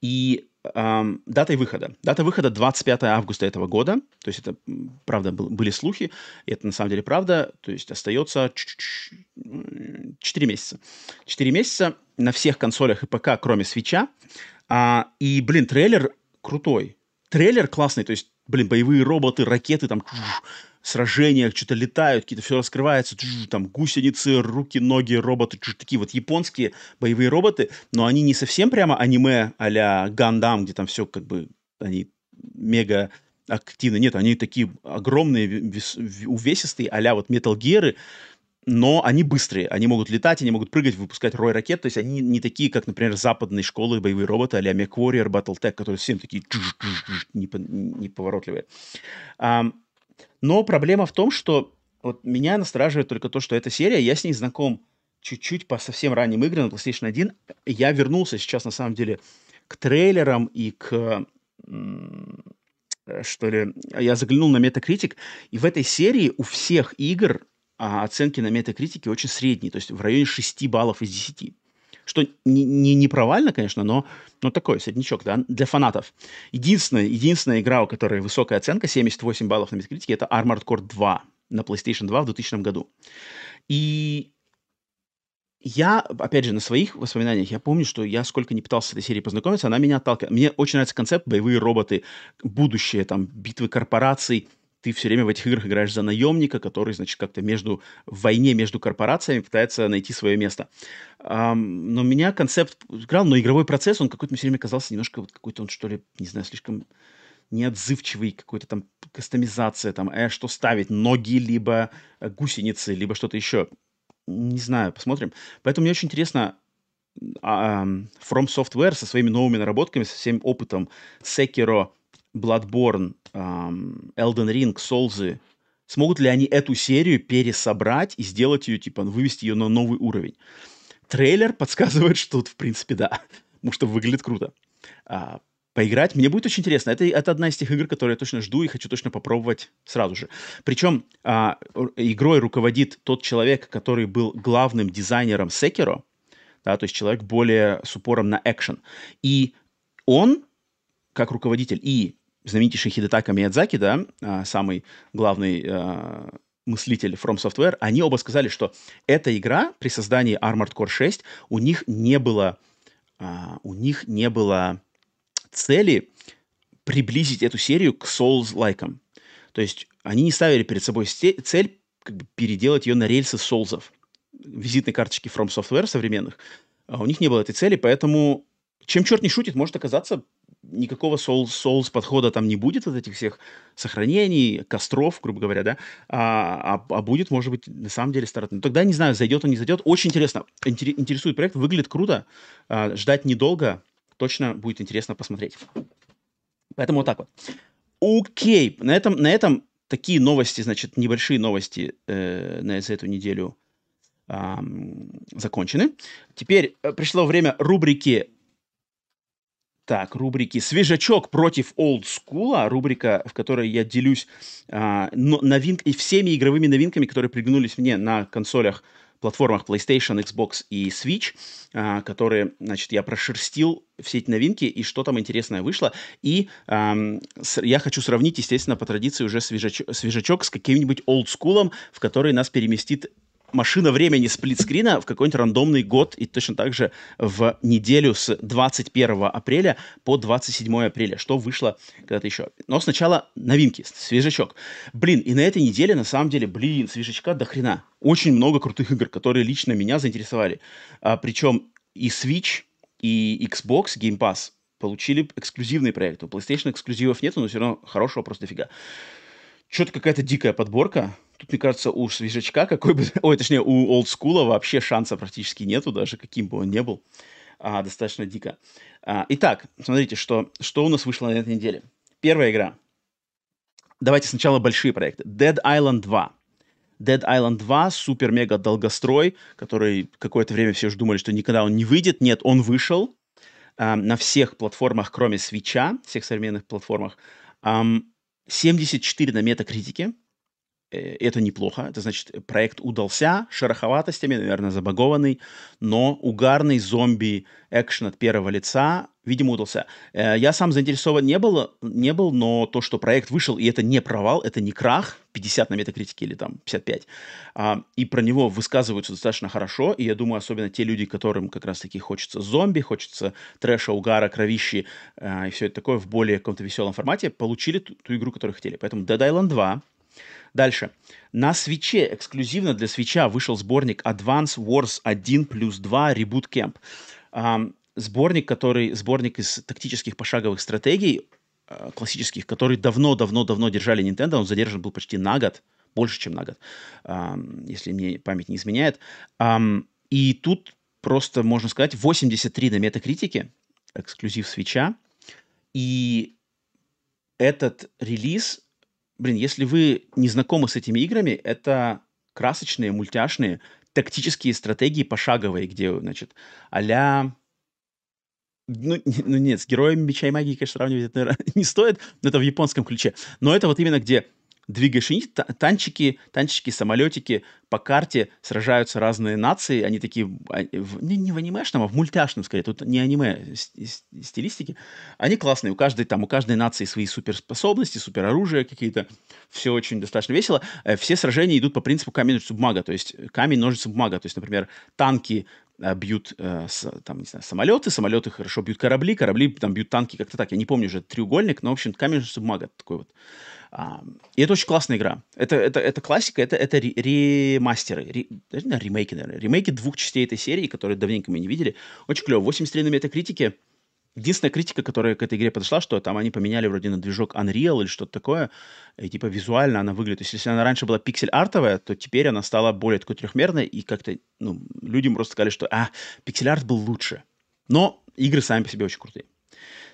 И эм, датой выхода. Дата выхода 25 августа этого года. То есть это, правда, был, были слухи. И это на самом деле правда. То есть остается 4 месяца. 4 месяца на всех консолях и ПК, кроме свеча. А, и, блин, трейлер крутой. Трейлер классный. То есть, блин, боевые роботы, ракеты там сражениях, что-то летают, какие-то все раскрывается, там гусеницы, руки, ноги, роботы, такие вот японские боевые роботы, но они не совсем прямо аниме а-ля Гандам, где там все как бы, они мега активны. Нет, они такие огромные, вес, увесистые, а-ля вот Metal Gear, но они быстрые, они могут летать, они могут прыгать, выпускать рой ракет, то есть они не такие, как, например, западные школы боевые роботы а-ля MechWarrior, Battletech, которые всем такие неповоротливые. Но проблема в том, что вот меня настораживает только то, что эта серия, я с ней знаком чуть-чуть по совсем ранним играм на PlayStation 1. Я вернулся сейчас, на самом деле, к трейлерам и к что ли, я заглянул на Metacritic, и в этой серии у всех игр а, оценки на Metacritic очень средние, то есть в районе 6 баллов из 10. Что не, не, не провально, конечно, но, но такой среднячок, да, для фанатов. Единственная, единственная игра, у которой высокая оценка, 78 баллов на Metacritic, это Armored Core 2 на PlayStation 2 в 2000 году. И я, опять же, на своих воспоминаниях, я помню, что я сколько не пытался с этой серией познакомиться, она меня отталкивает. Мне очень нравится концепт боевые роботы, будущее, там, битвы корпораций, ты все время в этих играх играешь за наемника, который, значит, как-то между в войне между корпорациями пытается найти свое место. Um, но меня концепт играл, но игровой процесс, он какой-то мне все время казался немножко вот какой-то он, что ли, не знаю, слишком неотзывчивый, какой-то там кастомизация, там, э, что ставить, ноги, либо э, гусеницы, либо что-то еще. Не знаю, посмотрим. Поэтому мне очень интересно, From Software со своими новыми наработками, со всем опытом Sekiro, Bloodborne, эм, Elden Ring, Souls, смогут ли они эту серию пересобрать и сделать ее, типа, вывести ее на новый уровень? Трейлер подсказывает, что тут, в принципе, да. Потому что выглядит круто. А, поиграть мне будет очень интересно. Это, это одна из тех игр, которые я точно жду и хочу точно попробовать сразу же. Причем а, игрой руководит тот человек, который был главным дизайнером Sekiro, да, то есть человек более с упором на экшен. И он, как руководитель и знаменитейший Хидетака Миядзаки, да, а, самый главный а, мыслитель From Software, они оба сказали, что эта игра при создании Armored Core 6 у них не было, uh, у них не было цели приблизить эту серию к Souls-лайкам. То есть они не ставили перед собой цель переделать ее на рельсы Соулзов. Визитной карточки From Software современных. А у них не было этой цели, поэтому чем черт не шутит, может оказаться никакого Souls, Souls подхода там не будет, вот этих всех сохранений, костров, грубо говоря, да, а, а, а будет, может быть, на самом деле старт. Ну, тогда не знаю, зайдет он, не зайдет. Очень интересно. Интересует проект, выглядит круто. А, ждать недолго. Точно будет интересно посмотреть. Поэтому вот так вот. Окей, на этом, на этом такие новости, значит, небольшие новости э, на за эту неделю закончены. Теперь э, пришло время рубрики так, рубрики «Свежачок против олдскула», рубрика, в которой я делюсь а, новин... всеми игровыми новинками, которые приглянулись мне на консолях, платформах PlayStation, Xbox и Switch, а, которые, значит, я прошерстил все эти новинки и что там интересное вышло. И а, с... я хочу сравнить, естественно, по традиции уже свежач... свежачок с каким-нибудь олдскулом, в который нас переместит машина времени сплитскрина в какой-нибудь рандомный год и точно так же в неделю с 21 апреля по 27 апреля, что вышло когда-то еще. Но сначала новинки, свежачок. Блин, и на этой неделе, на самом деле, блин, свежачка до хрена. Очень много крутых игр, которые лично меня заинтересовали. А, причем и Switch, и Xbox Game Pass получили эксклюзивные проекты. У PlayStation эксклюзивов нет, но все равно хорошего просто дофига. Что-то какая-то дикая подборка. Тут, мне кажется, у свежачка какой бы... Ой, точнее, у олдскула вообще шанса практически нету, даже каким бы он ни был. А, достаточно дико. А, итак, смотрите, что, что у нас вышло на этой неделе. Первая игра. Давайте сначала большие проекты. Dead Island 2. Dead Island 2, супер-мега долгострой, который какое-то время все уже думали, что никогда он не выйдет. Нет, он вышел э, на всех платформах, кроме свеча, всех современных платформах. Эм, 74 на метакритике. Э, это неплохо. Это значит, проект удался, шероховатостями, наверное, забагованный, но угарный зомби-экшен от первого лица, видимо, удался. Э, я сам заинтересован не был, не был, но то, что проект вышел, и это не провал, это не крах, 50 на метакритике или там 55, а, и про него высказываются достаточно хорошо, и я думаю, особенно те люди, которым как раз-таки хочется зомби, хочется трэша, угара, кровищи и все это такое в более каком-то веселом формате, получили ту, ту игру, которую хотели. Поэтому Dead Island 2 Дальше. На свече, эксклюзивно для свеча, вышел сборник Advance Wars 1 плюс 2 Reboot Camp. Сборник, который, сборник из тактических пошаговых стратегий, uh, классических, который давно-давно-давно держали Nintendo, он задержан был почти на год, больше, чем на год, если мне память не изменяет. И тут просто, можно сказать, 83 на метакритике, эксклюзив свеча, и этот релиз блин, если вы не знакомы с этими играми, это красочные, мультяшные, тактические стратегии пошаговые, где, значит, а ну, ну нет, с героями меча и магии, конечно, сравнивать это, наверное, не стоит, но это в японском ключе. Но это вот именно где двигаешь нить, танчики, танчики, самолетики по карте сражаются разные нации, они такие, а, не, не в анимешном, а в мультяшном, скорее, тут не аниме стилистики, они классные, у каждой там, у каждой нации свои суперспособности, супероружие какие-то, все очень достаточно весело, э, все сражения идут по принципу камень, ножницы, бумага, то есть камень, ножницы, бумага, то есть, например, танки бьют э, там, не знаю, самолеты, самолеты хорошо бьют корабли, корабли там бьют танки, как-то так, я не помню уже треугольник, но, в общем, камень, ножницы, бумага такой вот. И это очень классная игра. Это, это, это классика, это, это ремастеры, ре, даже не ремейки, наверное. Ремейки двух частей этой серии, которые давненько мы не видели. Очень клево. 83 на Metacritic е. Единственная критика, которая к этой игре подошла, что там они поменяли вроде на движок Unreal или что-то такое, и типа визуально она выглядит. То есть если она раньше была пиксель-артовая, то теперь она стала более такой трехмерной, и как-то, ну, людям просто сказали, что, а, пиксель-арт был лучше. Но игры сами по себе очень крутые.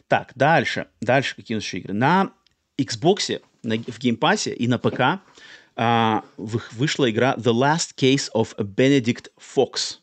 Так, дальше. Дальше какие у нас еще игры? На Xbox на, в Game Pass е и на ПК а, вышла игра The Last Case of Benedict Fox.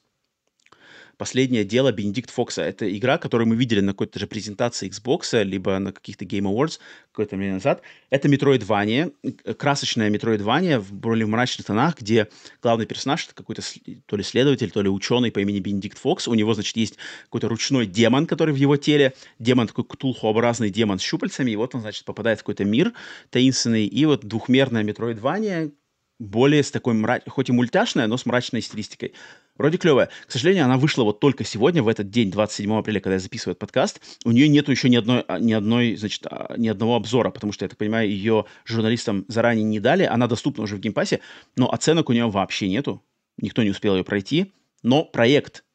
Последнее дело Бенедикт Фокса. Это игра, которую мы видели на какой-то же презентации Xbox, либо на каких-то Game Awards какое-то время назад. Это Metroidvania, красочная Metroidvania в более мрачных тонах, где главный персонаж это какой-то то ли следователь, то ли ученый по имени Бенедикт Фокс. У него, значит, есть какой-то ручной демон, который в его теле. Демон такой ктулхуобразный демон с щупальцами. И вот он, значит, попадает в какой-то мир таинственный. И вот двухмерная Metroidvania, более с такой, мрач... хоть и мультяшная, но с мрачной стилистикой. Вроде клевая. К сожалению, она вышла вот только сегодня, в этот день, 27 апреля, когда я записываю этот подкаст. У нее нету еще ни одной, а, ни одной, значит, а, ни одного обзора, потому что, я так понимаю, ее журналистам заранее не дали. Она доступна уже в Game Pass е, но оценок у нее вообще нету. Никто не успел ее пройти. Но проект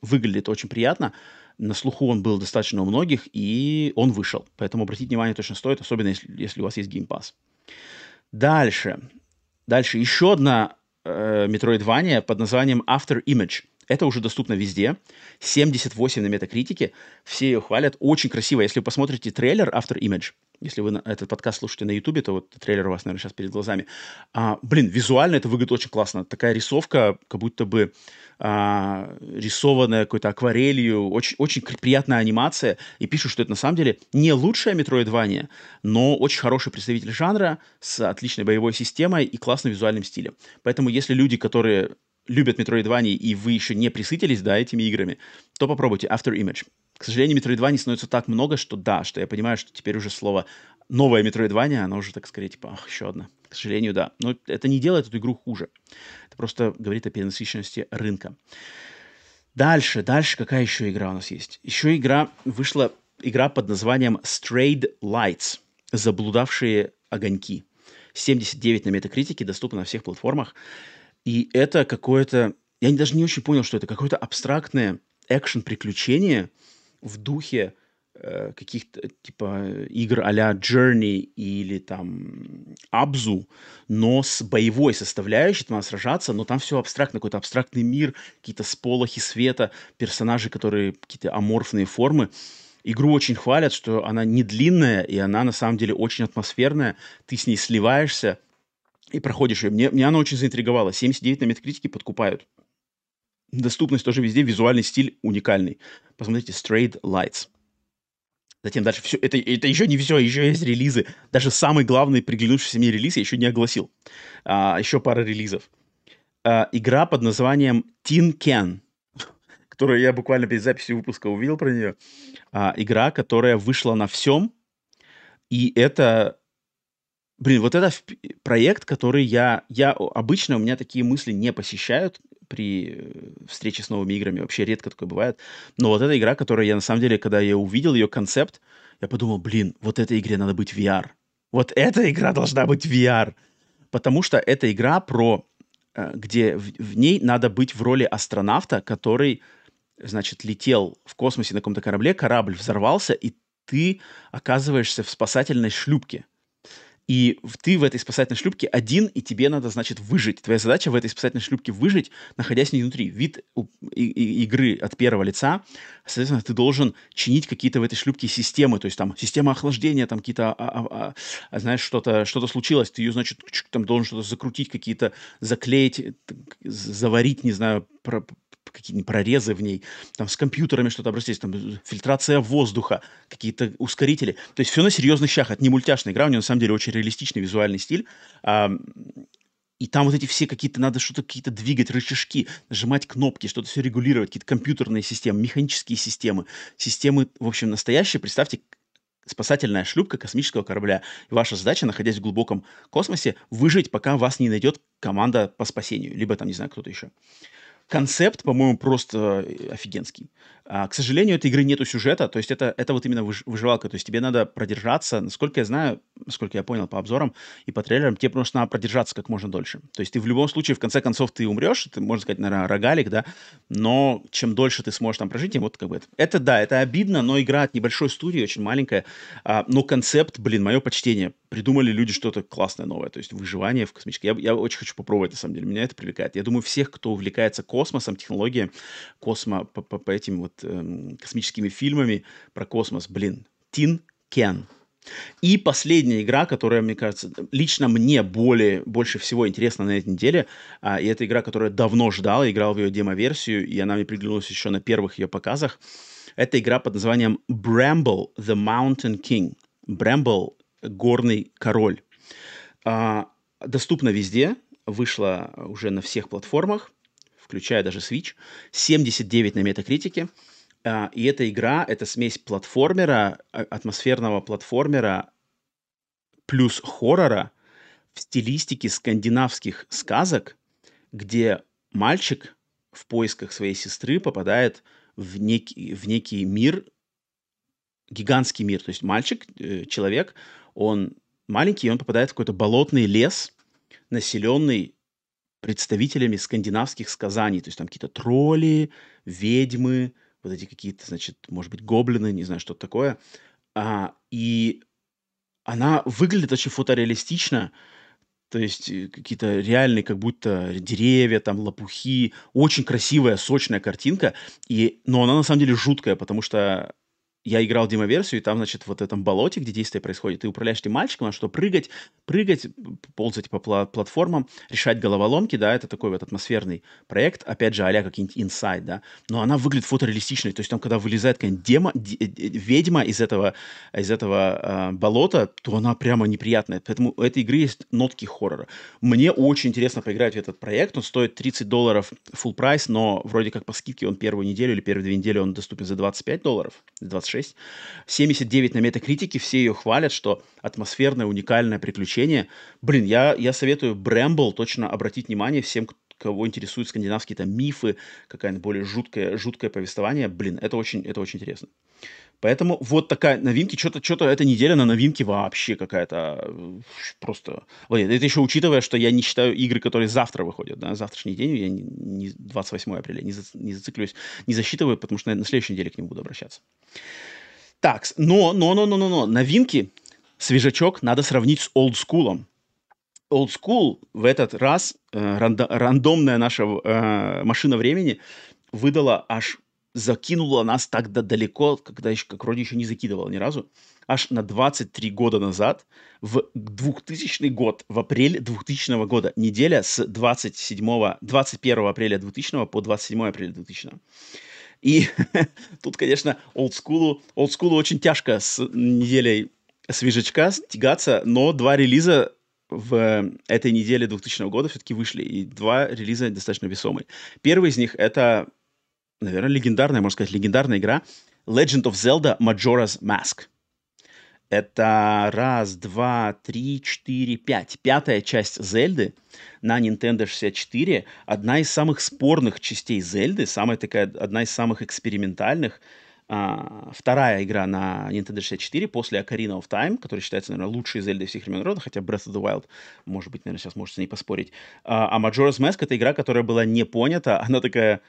выглядит очень приятно. На слуху он был достаточно у многих, и он вышел. Поэтому обратить внимание точно стоит, особенно если, если у вас есть Pass. Дальше. Дальше еще одна э, Metroidvania под названием After Image. Это уже доступно везде. 78 на метакритике. Все ее хвалят. Очень красиво. Если вы посмотрите трейлер After Image, если вы этот подкаст слушаете на Ютубе, то вот трейлер у вас, наверное, сейчас перед глазами. А, блин, визуально это выглядит очень классно. Такая рисовка, как будто бы а, рисованная какой-то акварелью. Очень, очень приятная анимация. И пишут, что это на самом деле не лучшая метроидвания, но очень хороший представитель жанра с отличной боевой системой и классным визуальным стилем. Поэтому если люди, которые любят Metroidvania, и вы еще не присытились, да, этими играми, то попробуйте After Image. К сожалению, Metroidvania становится так много, что да, что я понимаю, что теперь уже слово новое Metroidvania, оно уже, так сказать, типа, ах, еще одна. К сожалению, да. Но это не делает эту игру хуже. Это просто говорит о перенасыщенности рынка. Дальше, дальше какая еще игра у нас есть? Еще игра, вышла игра под названием Strayed Lights. Заблудавшие огоньки. 79 на метакритике, доступна на всех платформах. И это какое-то... Я даже не очень понял, что это. Какое-то абстрактное экшен-приключение в духе каких-то типа игр а-ля Journey или там Абзу, но с боевой составляющей, там надо сражаться, но там все абстрактно, какой-то абстрактный мир, какие-то сполохи света, персонажи, которые какие-то аморфные формы. Игру очень хвалят, что она не длинная, и она на самом деле очень атмосферная. Ты с ней сливаешься, и проходишь ее. Мне, мне она очень заинтриговала. 79 на метакритике подкупают. Доступность тоже везде, визуальный стиль уникальный. Посмотрите, Straight Lights. Затем дальше все. Это, это еще не все, еще есть релизы. Даже самый главный приглянувшийся мне релиз я еще не огласил. А, еще пара релизов. А, игра под названием Tin Can, которую я буквально перед записью выпуска увидел про нее. А, игра, которая вышла на всем. И это Блин, вот это проект, который я... я обычно у меня такие мысли не посещают при э, встрече с новыми играми. Вообще редко такое бывает. Но вот эта игра, которая я на самом деле, когда я увидел ее концепт, я подумал, блин, вот этой игре надо быть VR. Вот эта игра должна быть VR. Потому что эта игра про... Э, где в, в ней надо быть в роли астронавта, который, значит, летел в космосе на каком-то корабле, корабль взорвался, и ты оказываешься в спасательной шлюпке – и ты в этой спасательной шлюпке один, и тебе надо, значит, выжить. Твоя задача в этой спасательной шлюпке выжить, находясь внутри. Вид игры от первого лица, соответственно, ты должен чинить какие-то в этой шлюпке системы, то есть там система охлаждения, там какие-то, а, а, а, знаешь, что-то что случилось, ты ее, значит, там должен что-то закрутить, какие-то заклеить, заварить, не знаю, какие-нибудь прорезы в ней, там с компьютерами что-то обрастись, там фильтрация воздуха, какие-то ускорители. То есть все на серьезных щах. Это не мультяшная игра, у нее на самом деле очень реалистичный визуальный стиль. И там вот эти все какие-то, надо что-то какие-то двигать, рычажки, нажимать кнопки, что-то все регулировать, какие-то компьютерные системы, механические системы, системы, в общем, настоящие. Представьте, спасательная шлюпка космического корабля. И ваша задача, находясь в глубоком космосе, выжить, пока вас не найдет команда по спасению. Либо там, не знаю, кто-то еще концепт, по-моему, просто э, офигенский. А, к сожалению, этой игры нету сюжета, то есть это, это вот именно выживалка, то есть тебе надо продержаться, насколько я знаю, насколько я понял по обзорам и по трейлерам, тебе просто надо продержаться как можно дольше. То есть ты в любом случае, в конце концов, ты умрешь, ты, можно сказать, наверное, рогалик, да, но чем дольше ты сможешь там прожить, тем вот как бы это. Это, да, это обидно, но игра от небольшой студии, очень маленькая, а, но концепт, блин, мое почтение, придумали люди что-то классное новое, то есть выживание в космическом. Я, я очень хочу попробовать, на самом деле, меня это привлекает. Я думаю, всех, кто увлекается космосом, технологией, космо, по, по, по этим вот э, космическими фильмами про космос, блин, Тин Кен. И последняя игра, которая, мне кажется, лично мне более, больше всего интересна на этой неделе, а, и это игра, которую я давно ждал, играл в ее демо-версию, и она мне приглянулась еще на первых ее показах. Это игра под названием Bramble the Mountain King. Bramble горный король. А, доступна везде, вышла уже на всех платформах, включая даже Switch. 79 на метакритике. А, и эта игра — это смесь платформера, а, атмосферного платформера плюс хоррора в стилистике скандинавских сказок, где мальчик в поисках своей сестры попадает в некий, в некий мир, гигантский мир. То есть мальчик, э, человек, он маленький, он попадает в какой-то болотный лес, населенный представителями скандинавских сказаний. То есть там какие-то тролли, ведьмы, вот эти какие-то, значит, может быть, гоблины, не знаю, что-то такое. А, и она выглядит очень фотореалистично, то есть э, какие-то реальные, как будто деревья, там лопухи, очень красивая, сочная картинка, и, но она на самом деле жуткая, потому что я играл демоверсию, и там, значит, вот в этом болоте, где действие происходит, ты управляешь этим мальчиком, на что прыгать, прыгать, ползать по пла- платформам, решать головоломки, да, это такой вот атмосферный проект, опять же, а-ля какие-нибудь инсайд, да, но она выглядит фотореалистичной, то есть там, когда вылезает какая-нибудь демо, д- ведьма из этого, из этого э, болота, то она прямо неприятная, поэтому у этой игры есть нотки хоррора. Мне очень интересно поиграть в этот проект, он стоит 30 долларов full прайс, но вроде как по скидке он первую неделю или первые две недели он доступен за 25 долларов, 26 6. 79 на метакритике, все ее хвалят, что атмосферное, уникальное приключение. Блин, я, я советую Брембл точно обратить внимание всем, кого интересуют скандинавские там мифы, какая-нибудь более жуткое, жуткое повествование. Блин, это очень, это очень интересно. Поэтому вот такая новинки, что-то, что-то эта неделя на новинки вообще какая-то э, просто... Вот, это еще учитывая, что я не считаю игры, которые завтра выходят, да, завтрашний день, я не, не 28 апреля, не, за, не зациклюсь, не засчитываю, потому что на, на следующей неделе к ним буду обращаться. Так, но, но, но, но, но, но, новинки, свежачок надо сравнить с олдскулом. Old School в этот раз, э, рандо, рандомная наша э, машина времени, выдала аж, закинула нас так далеко, когда еще, как вроде еще не закидывала ни разу, аж на 23 года назад, в 2000 год, в апреле 2000 года, неделя с 27, 21 апреля 2000 по 27 апреля 2000. И тут, конечно, олдскулу, олдскулу очень тяжко с неделей свежачка тягаться, но два релиза в этой неделе 2000 года все-таки вышли, и два релиза достаточно весомые. Первый из них — это, наверное, легендарная, можно сказать, легендарная игра Legend of Zelda Majora's Mask — это раз, два, три, четыре, пять. Пятая часть Зельды на Nintendo 64. Одна из самых спорных частей Зельды, самая такая, одна из самых экспериментальных. А, вторая игра на Nintendo 64 после Ocarina of Time, которая считается, наверное, лучшей Зельдой всех времен рода, хотя Breath of the Wild, может быть, наверное, сейчас можете с ней поспорить. А, а Majora's Mask — это игра, которая была не понята. Она такая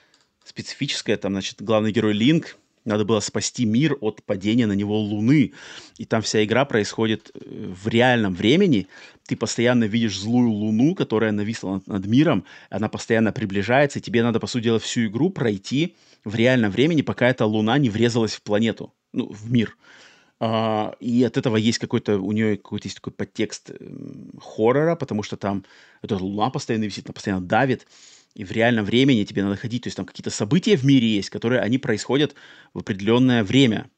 специфическая, там, значит, главный герой Линк, надо было спасти мир от падения на него Луны. И там вся игра происходит э, в реальном времени. Ты постоянно видишь злую Луну, которая нависла над, миром. Она постоянно приближается. И тебе надо, по сути дела, всю игру пройти в реальном времени, пока эта Луна не врезалась в планету, ну, в мир. Uh, и от этого есть какой-то, у нее какой-то есть такой подтекст э, хоррора, потому что там эта луна постоянно висит, она постоянно давит и в реальном времени тебе надо ходить, то есть там какие-то события в мире есть, которые они происходят в определенное время.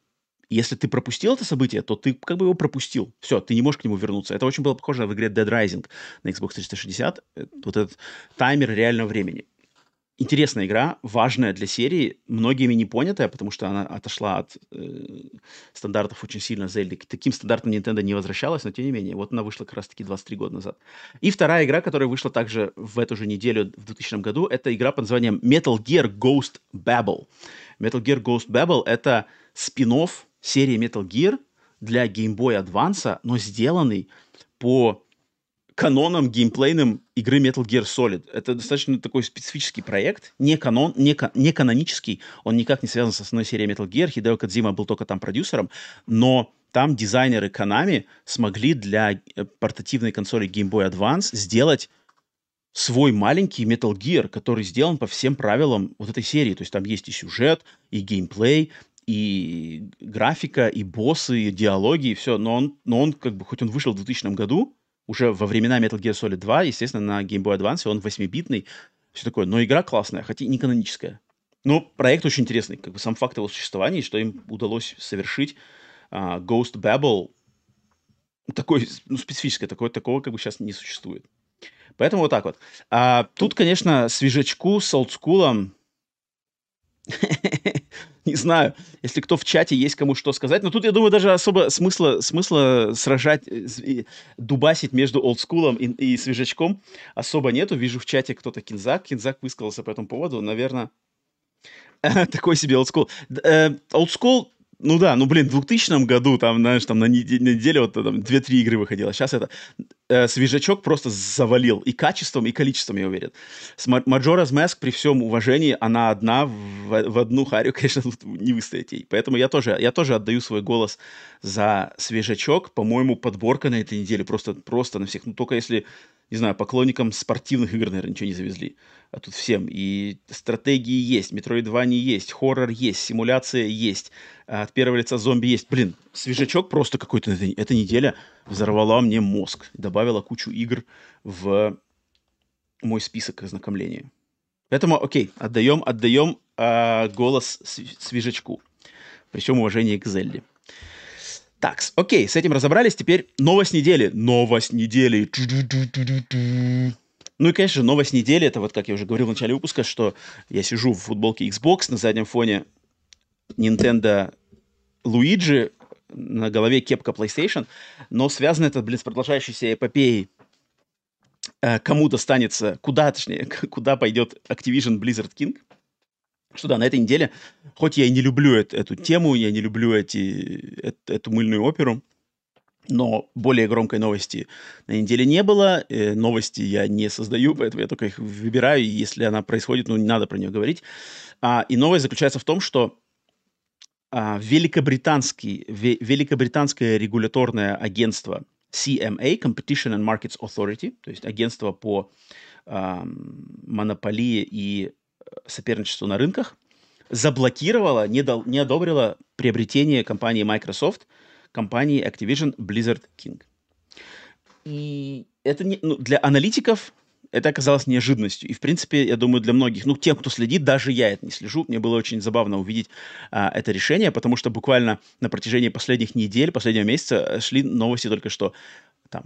И если ты пропустил это событие, то ты как бы его пропустил. Все, ты не можешь к нему вернуться. Это очень было похоже в игре Dead Rising на Xbox 360. Э, вот этот таймер реального времени интересная игра, важная для серии, многими не понятая, потому что она отошла от э, стандартов очень сильно Зельды. К таким стандартам Nintendo не возвращалась, но тем не менее, вот она вышла как раз-таки 23 года назад. И вторая игра, которая вышла также в эту же неделю в 2000 году, это игра под названием Metal Gear Ghost Babel. Metal Gear Ghost Babel — это спин серии Metal Gear для Game Boy Advance, но сделанный по каноном геймплейным игры Metal Gear Solid. Это достаточно такой специфический проект, не, канон, не, не канонический, он никак не связан с основной серией Metal Gear, Хидео Кадзима был только там продюсером, но там дизайнеры Konami смогли для э, портативной консоли Game Boy Advance сделать свой маленький Metal Gear, который сделан по всем правилам вот этой серии. То есть там есть и сюжет, и геймплей, и графика, и боссы, и диалоги, и все. Но он, но он как бы, хоть он вышел в 2000 году, уже во времена Metal Gear Solid 2, естественно, на Game Boy Advance он 8-битный, все такое. Но игра классная, хотя и не каноническая. Но проект очень интересный. Как бы сам факт его существования, что им удалось совершить uh, Ghost Babel, такой, ну, специфическое, такое, такого как бы сейчас не существует. Поэтому вот так вот. А, тут, конечно, свежачку с олдскулом не знаю, если кто в чате есть кому что сказать. Но тут, я думаю, даже особо смысла, смысла сражать, э, дубасить между олдскулом и, и свежачком особо нету. Вижу в чате кто-то Кинзак. Кинзак высказался по этому поводу. Наверное, такой себе олдскул. Олдскул ну да, ну блин, в 2000 году там, знаешь, там на неделе, на неделе вот там 2-3 игры выходило. Сейчас это э, свежачок просто завалил и качеством, и количеством, я уверен. С Majora's Mask, при всем уважении, она одна в, в одну харю, конечно, не выстоять ей. Поэтому я тоже, я тоже отдаю свой голос за свежачок. По-моему, подборка на этой неделе просто, просто на всех. Ну, только если, не знаю, поклонникам спортивных игр, наверное, ничего не завезли. А тут всем. И стратегии есть, Metroidvania есть, хоррор есть, симуляция есть, а от первого лица зомби есть. Блин, свежачок просто какой-то. Эта неделя взорвала мне мозг. Добавила кучу игр в мой список ознакомления. Поэтому, окей, отдаем, отдаем э, голос свежачку. Причем уважение к Зелле. Так, окей, с этим разобрались. Теперь новость недели. Новость недели. Ну и, конечно, новость недели, это вот, как я уже говорил в начале выпуска, что я сижу в футболке Xbox, на заднем фоне Nintendo Luigi, на голове кепка PlayStation, но связано это, блин, с продолжающейся эпопеей э, кому достанется, куда, точнее, куда пойдет Activision Blizzard King. Что да, на этой неделе, хоть я и не люблю эту, эту тему, я не люблю эти, эту, эту мыльную оперу, но более громкой новости на неделе не было. Э, новости я не создаю, поэтому я только их выбираю. И если она происходит, ну, не надо про нее говорить. А, и новость заключается в том, что а, великобританский, ве, великобританское регуляторное агентство CMA, Competition and Markets Authority, то есть агентство по а, монополии и соперничеству на рынках, заблокировало, не, дал, не одобрило приобретение компании Microsoft – компании Activision Blizzard King. И это не, ну, для аналитиков это оказалось неожиданностью. И, в принципе, я думаю, для многих, ну, тем, кто следит, даже я это не слежу, мне было очень забавно увидеть а, это решение, потому что буквально на протяжении последних недель, последнего месяца шли новости только что там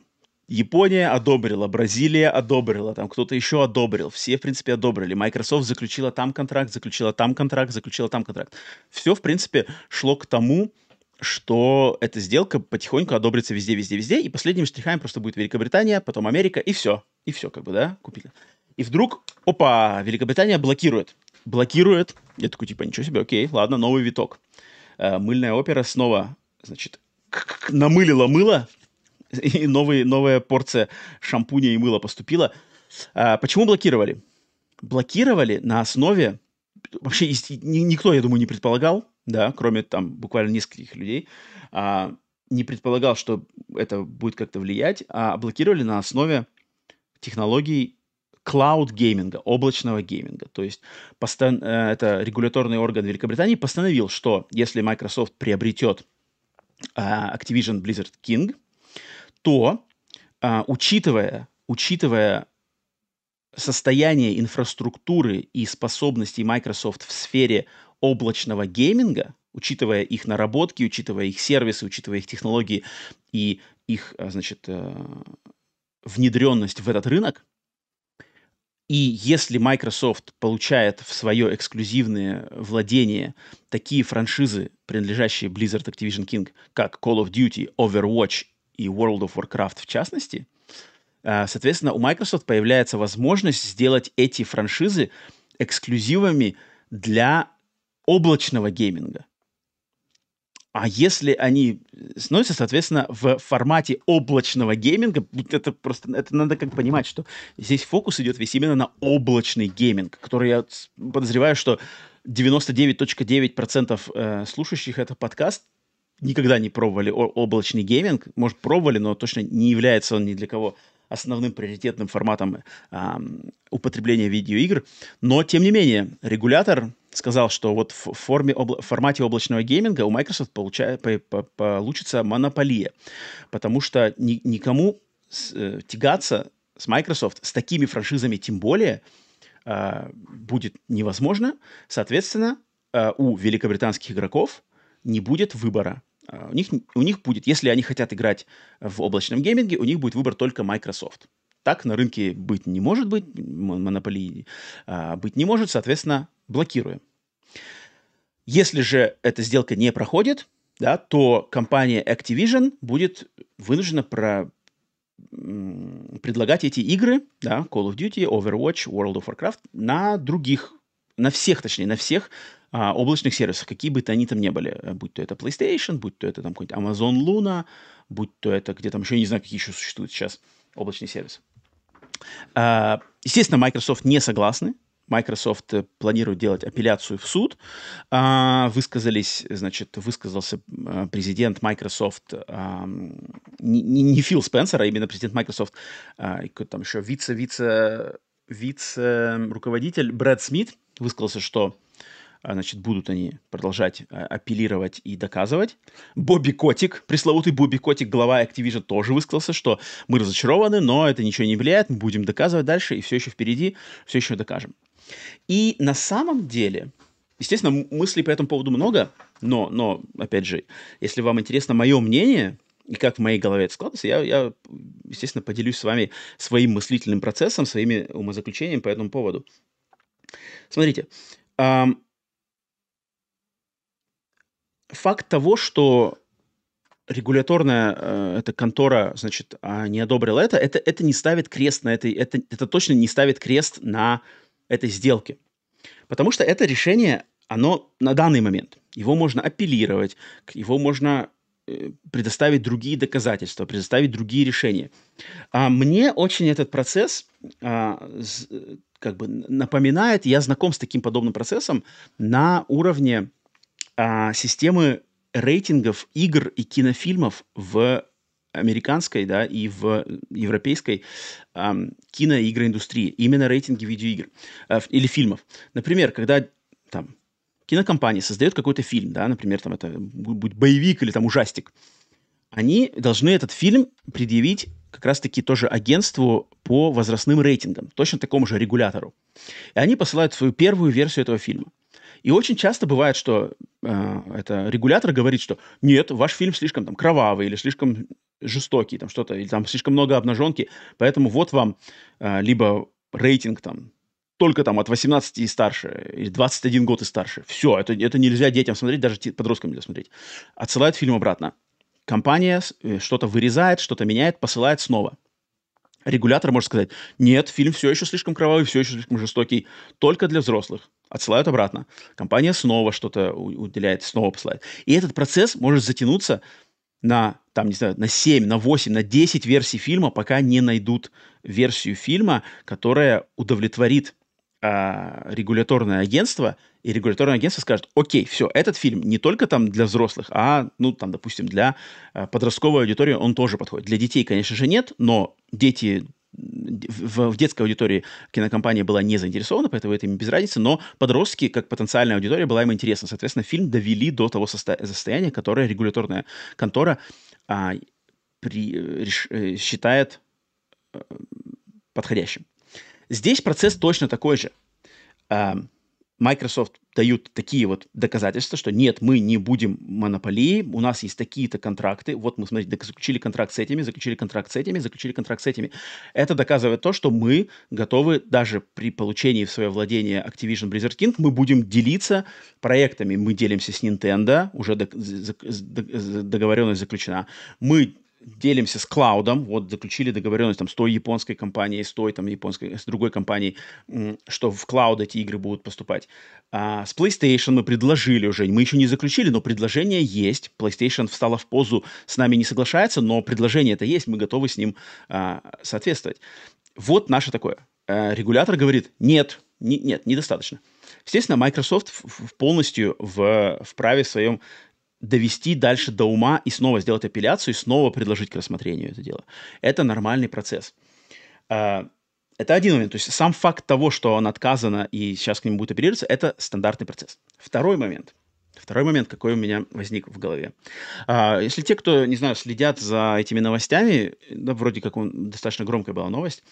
Япония одобрила, Бразилия одобрила, там кто-то еще одобрил, все, в принципе, одобрили. Microsoft заключила там контракт, заключила там контракт, заключила там контракт. Все, в принципе, шло к тому, что эта сделка потихоньку одобрится везде, везде, везде, и последними штрихами просто будет Великобритания, потом Америка, и все. И все, как бы, да, купили. И вдруг, опа, Великобритания блокирует. Блокирует. Я такой, типа, ничего себе, окей, ладно, новый виток. Э, мыльная опера снова, значит, намылила мыло, и новый, новая порция шампуня и мыла поступила. А, почему блокировали? Блокировали на основе... Вообще никто, я думаю, не предполагал, да, кроме там буквально нескольких людей, а, не предполагал, что это будет как-то влиять, а блокировали на основе технологий cloud гейминга, облачного гейминга. То есть постан- э, это регуляторный орган Великобритании постановил, что если Microsoft приобретет uh, Activision Blizzard King, то, uh, учитывая, учитывая состояние инфраструктуры и способностей Microsoft в сфере облачного гейминга, учитывая их наработки, учитывая их сервисы, учитывая их технологии и их, а, значит, э, внедренность в этот рынок, и если Microsoft получает в свое эксклюзивное владение такие франшизы, принадлежащие Blizzard Activision King, как Call of Duty, Overwatch и World of Warcraft в частности, э, соответственно, у Microsoft появляется возможность сделать эти франшизы эксклюзивами для облачного гейминга. А если они становятся, соответственно, в формате облачного гейминга, это просто, это надо как понимать, что здесь фокус идет весь именно на облачный гейминг, который я подозреваю, что 99.9% э, слушающих этот подкаст никогда не пробовали облачный гейминг. Может, пробовали, но точно не является он ни для кого основным приоритетным форматом э, употребления видеоигр. Но, тем не менее, регулятор сказал, что вот в, форме, обла- в формате облачного гейминга у Microsoft получает, по, по, получится монополия, потому что ни, никому с, э, тягаться с Microsoft с такими франшизами тем более э, будет невозможно. Соответственно, э, у великобританских игроков не будет выбора. Uh, у, них, у них будет, если они хотят играть в облачном гейминге, у них будет выбор только Microsoft. Так на рынке быть не может быть, монополии uh, быть не может, соответственно, блокируем. Если же эта сделка не проходит, да, то компания Activision будет вынуждена про, предлагать эти игры, да, Call of Duty, Overwatch, World of Warcraft, на других, на всех, точнее, на всех а, облачных сервисов, какие бы то они там ни были, э, будь то это PlayStation, будь то это там какой-нибудь Amazon Luna, будь то это где там еще, не знаю, какие еще существуют сейчас облачные сервисы. А, естественно, Microsoft не согласны Microsoft э, планирует делать апелляцию в суд. А, высказались, значит, высказался э, президент Microsoft, не, не Фил Спенсер, а именно президент Microsoft, а, там еще вице-вице вице-руководитель Брэд Смит высказался, что значит, будут они продолжать апеллировать и доказывать. Бобби Котик, пресловутый Бобби Котик, глава Activision, тоже высказался, что мы разочарованы, но это ничего не влияет, мы будем доказывать дальше, и все еще впереди, все еще докажем. И на самом деле, естественно, мыслей по этому поводу много, но, но, опять же, если вам интересно мое мнение, и как в моей голове это складывается, я, я, естественно, поделюсь с вами своим мыслительным процессом, своими умозаключениями по этому поводу. Смотрите, эм, факт того, что регуляторная э, эта контора, значит, а, не одобрила это, это, это не ставит крест на этой, это, это точно не ставит крест на этой сделки. Потому что это решение, оно на данный момент, его можно апеллировать, его можно э, предоставить другие доказательства, предоставить другие решения. А мне очень этот процесс а, как бы напоминает, я знаком с таким подобным процессом на уровне а, системы рейтингов игр и кинофильмов в американской, да, и в европейской эм, кино- и игроиндустрии. Именно рейтинги видеоигр э, или фильмов. Например, когда там кинокомпания создает какой-то фильм, да, например, там это будет боевик или там ужастик, они должны этот фильм предъявить как раз-таки тоже агентству по возрастным рейтингам, точно такому же регулятору. И они посылают свою первую версию этого фильма. И очень часто бывает, что э, это регулятор говорит, что нет, ваш фильм слишком там кровавый или слишком жестокий, там что-то, или там слишком много обнаженки, поэтому вот вам э, либо рейтинг там только там от 18 и старше, или 21 год и старше. Все, это, это нельзя детям смотреть, даже подросткам нельзя смотреть. Отсылают фильм обратно. Компания э, что-то вырезает, что-то меняет, посылает снова. Регулятор может сказать, нет, фильм все еще слишком кровавый, все еще слишком жестокий, только для взрослых отсылают обратно. Компания снова что-то уделяет, снова посылает. И этот процесс может затянуться на, там, не знаю, на 7, на 8, на 10 версий фильма, пока не найдут версию фильма, которая удовлетворит а, регуляторное агентство, и регуляторное агентство скажет, окей, все, этот фильм не только там для взрослых, а, ну, там, допустим, для а, подростковой аудитории он тоже подходит. Для детей, конечно же, нет, но дети в, в детской аудитории кинокомпания была не заинтересована, поэтому это им без разницы, но подростки, как потенциальная аудитория, была им интересна. Соответственно, фильм довели до того состояния, которое регуляторная контора а, при, реш, э, считает а, подходящим. Здесь процесс точно такой же. А, Microsoft дают такие вот доказательства, что нет, мы не будем монополией, у нас есть такие-то контракты, вот мы, смотрите, заключили контракт с этими, заключили контракт с этими, заключили контракт с этими. Это доказывает то, что мы готовы даже при получении в свое владение Activision Blizzard King, мы будем делиться проектами. Мы делимся с Nintendo, уже договоренность заключена. Мы делимся с клаудом, вот заключили договоренность там с той японской компанией, с той там японской, с другой компанией, что в клауд эти игры будут поступать. А, с PlayStation мы предложили уже, мы еще не заключили, но предложение есть. PlayStation встала в позу, с нами не соглашается, но предложение это есть, мы готовы с ним а, соответствовать. Вот наше такое. А, регулятор говорит, нет, не, нет, недостаточно. Естественно, Microsoft полностью в, в праве своем довести дальше до ума и снова сделать апелляцию, и снова предложить к рассмотрению это дело. Это нормальный процесс. А, это один момент. То есть сам факт того, что он отказано и сейчас к нему будет апеллироваться, это стандартный процесс. Второй момент. Второй момент, какой у меня возник в голове. А, если те, кто, не знаю, следят за этими новостями, да, вроде как он, достаточно громкая была новость,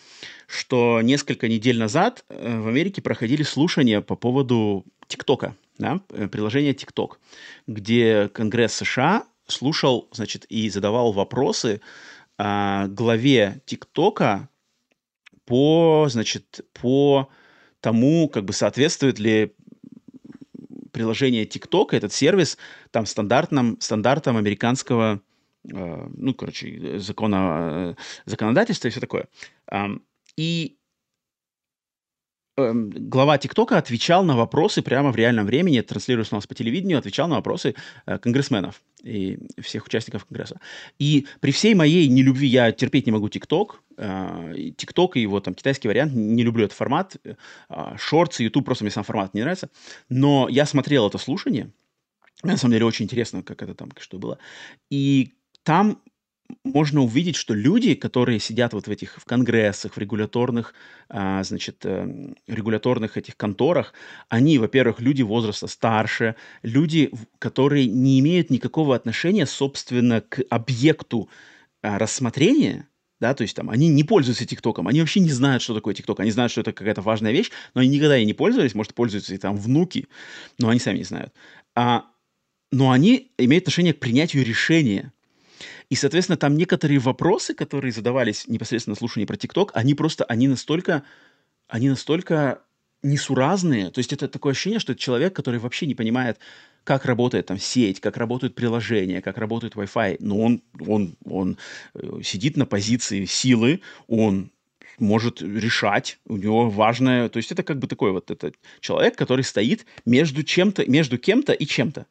что несколько недель назад э, в Америке проходили слушания по поводу ТикТока да, э, приложение TikTok, где Конгресс США слушал, значит, и задавал вопросы а, главе ТикТока по, значит, по тому, как бы соответствует ли приложение TikTok, этот сервис, там стандартным, стандартам американского, э, ну, короче, закона, законодательства и все такое. Э, и глава ТикТока отвечал на вопросы прямо в реальном времени, транслируясь у нас по телевидению, отвечал на вопросы э, конгрессменов и всех участников Конгресса. И при всей моей нелюбви, я терпеть не могу ТикТок, э, ТикТок и его там китайский вариант, не люблю этот формат, Шортс и Ютуб, просто мне сам формат не нравится, но я смотрел это слушание, на самом деле очень интересно, как это там, что было, и там можно увидеть, что люди, которые сидят вот в этих в конгрессах, в регуляторных, а, значит, э, регуляторных этих конторах, они, во-первых, люди возраста старше, люди, которые не имеют никакого отношения, собственно, к объекту а, рассмотрения, да, то есть там они не пользуются ТикТоком, они вообще не знают, что такое ТикТок, они знают, что это какая-то важная вещь, но они никогда и не пользовались, может, пользуются и там внуки, но они сами не знают. А, но они имеют отношение к принятию решения, и, соответственно, там некоторые вопросы, которые задавались непосредственно на слушании про ТикТок, они просто, они настолько, они настолько несуразные. То есть это такое ощущение, что это человек, который вообще не понимает, как работает там сеть, как работают приложения, как работает Wi-Fi. Но он, он, он э, сидит на позиции силы, он может решать, у него важное, то есть это как бы такой вот этот человек, который стоит между чем-то, между кем-то и чем-то.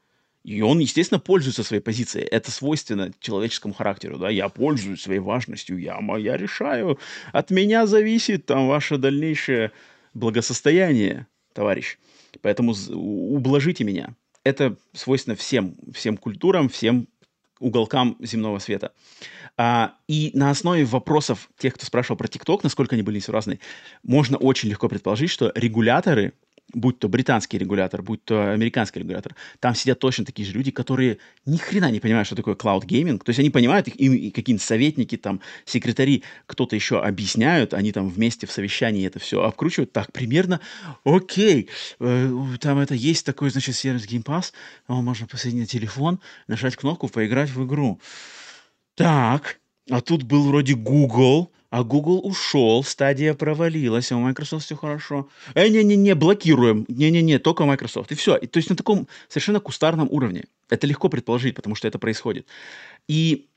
И он, естественно, пользуется своей позицией. Это свойственно человеческому характеру, да. Я пользуюсь своей важностью, я, я решаю. От меня зависит там ваше дальнейшее благосостояние, товарищ. Поэтому ублажите меня. Это свойственно всем, всем культурам, всем уголкам земного света. А, и на основе вопросов тех, кто спрашивал про ТикТок, насколько они были разные, можно очень легко предположить, что регуляторы будь то британский регулятор, будь то американский регулятор, там сидят точно такие же люди, которые ни хрена не понимают, что такое cloud gaming. То есть они понимают, им какие-нибудь советники, там, секретари, кто-то еще объясняют, они там вместе в совещании это все обкручивают. Так, примерно, окей, э, там это есть такой, значит, сервис Game Pass, его можно посоединить телефон, нажать кнопку, поиграть в игру. Так, а тут был вроде Google, а Google ушел, стадия провалилась, а у Microsoft все хорошо. Э, не-не-не, блокируем. Не-не-не, только Microsoft. И все. И, то есть на таком совершенно кустарном уровне. Это легко предположить, потому что это происходит. И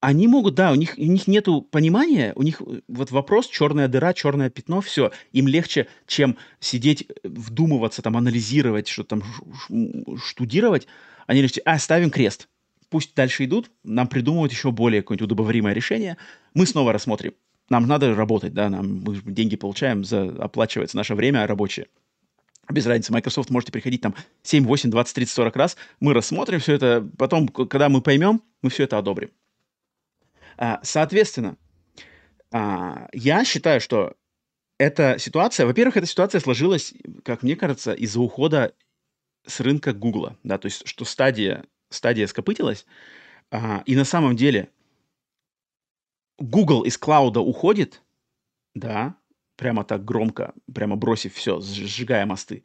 они могут, да, у них, у них нету понимания, у них э, вот вопрос, черная дыра, черное пятно, все. Им легче, чем сидеть, э, вдумываться, там, анализировать, что там, штудировать. Они легче, а, ставим крест пусть дальше идут, нам придумывают еще более какое-нибудь удобоваримое решение, мы снова рассмотрим. Нам надо работать, да, нам, мы деньги получаем, за, оплачивается наше время рабочее. Без разницы, Microsoft можете приходить там 7, 8, 20, 30, 40 раз, мы рассмотрим все это, потом, когда мы поймем, мы все это одобрим. А, соответственно, а, я считаю, что эта ситуация, во-первых, эта ситуация сложилась, как мне кажется, из-за ухода с рынка Гугла, да, то есть что стадия стадия скопытилась, а, и на самом деле Google из клауда уходит, да, прямо так громко, прямо бросив все, сжигая мосты.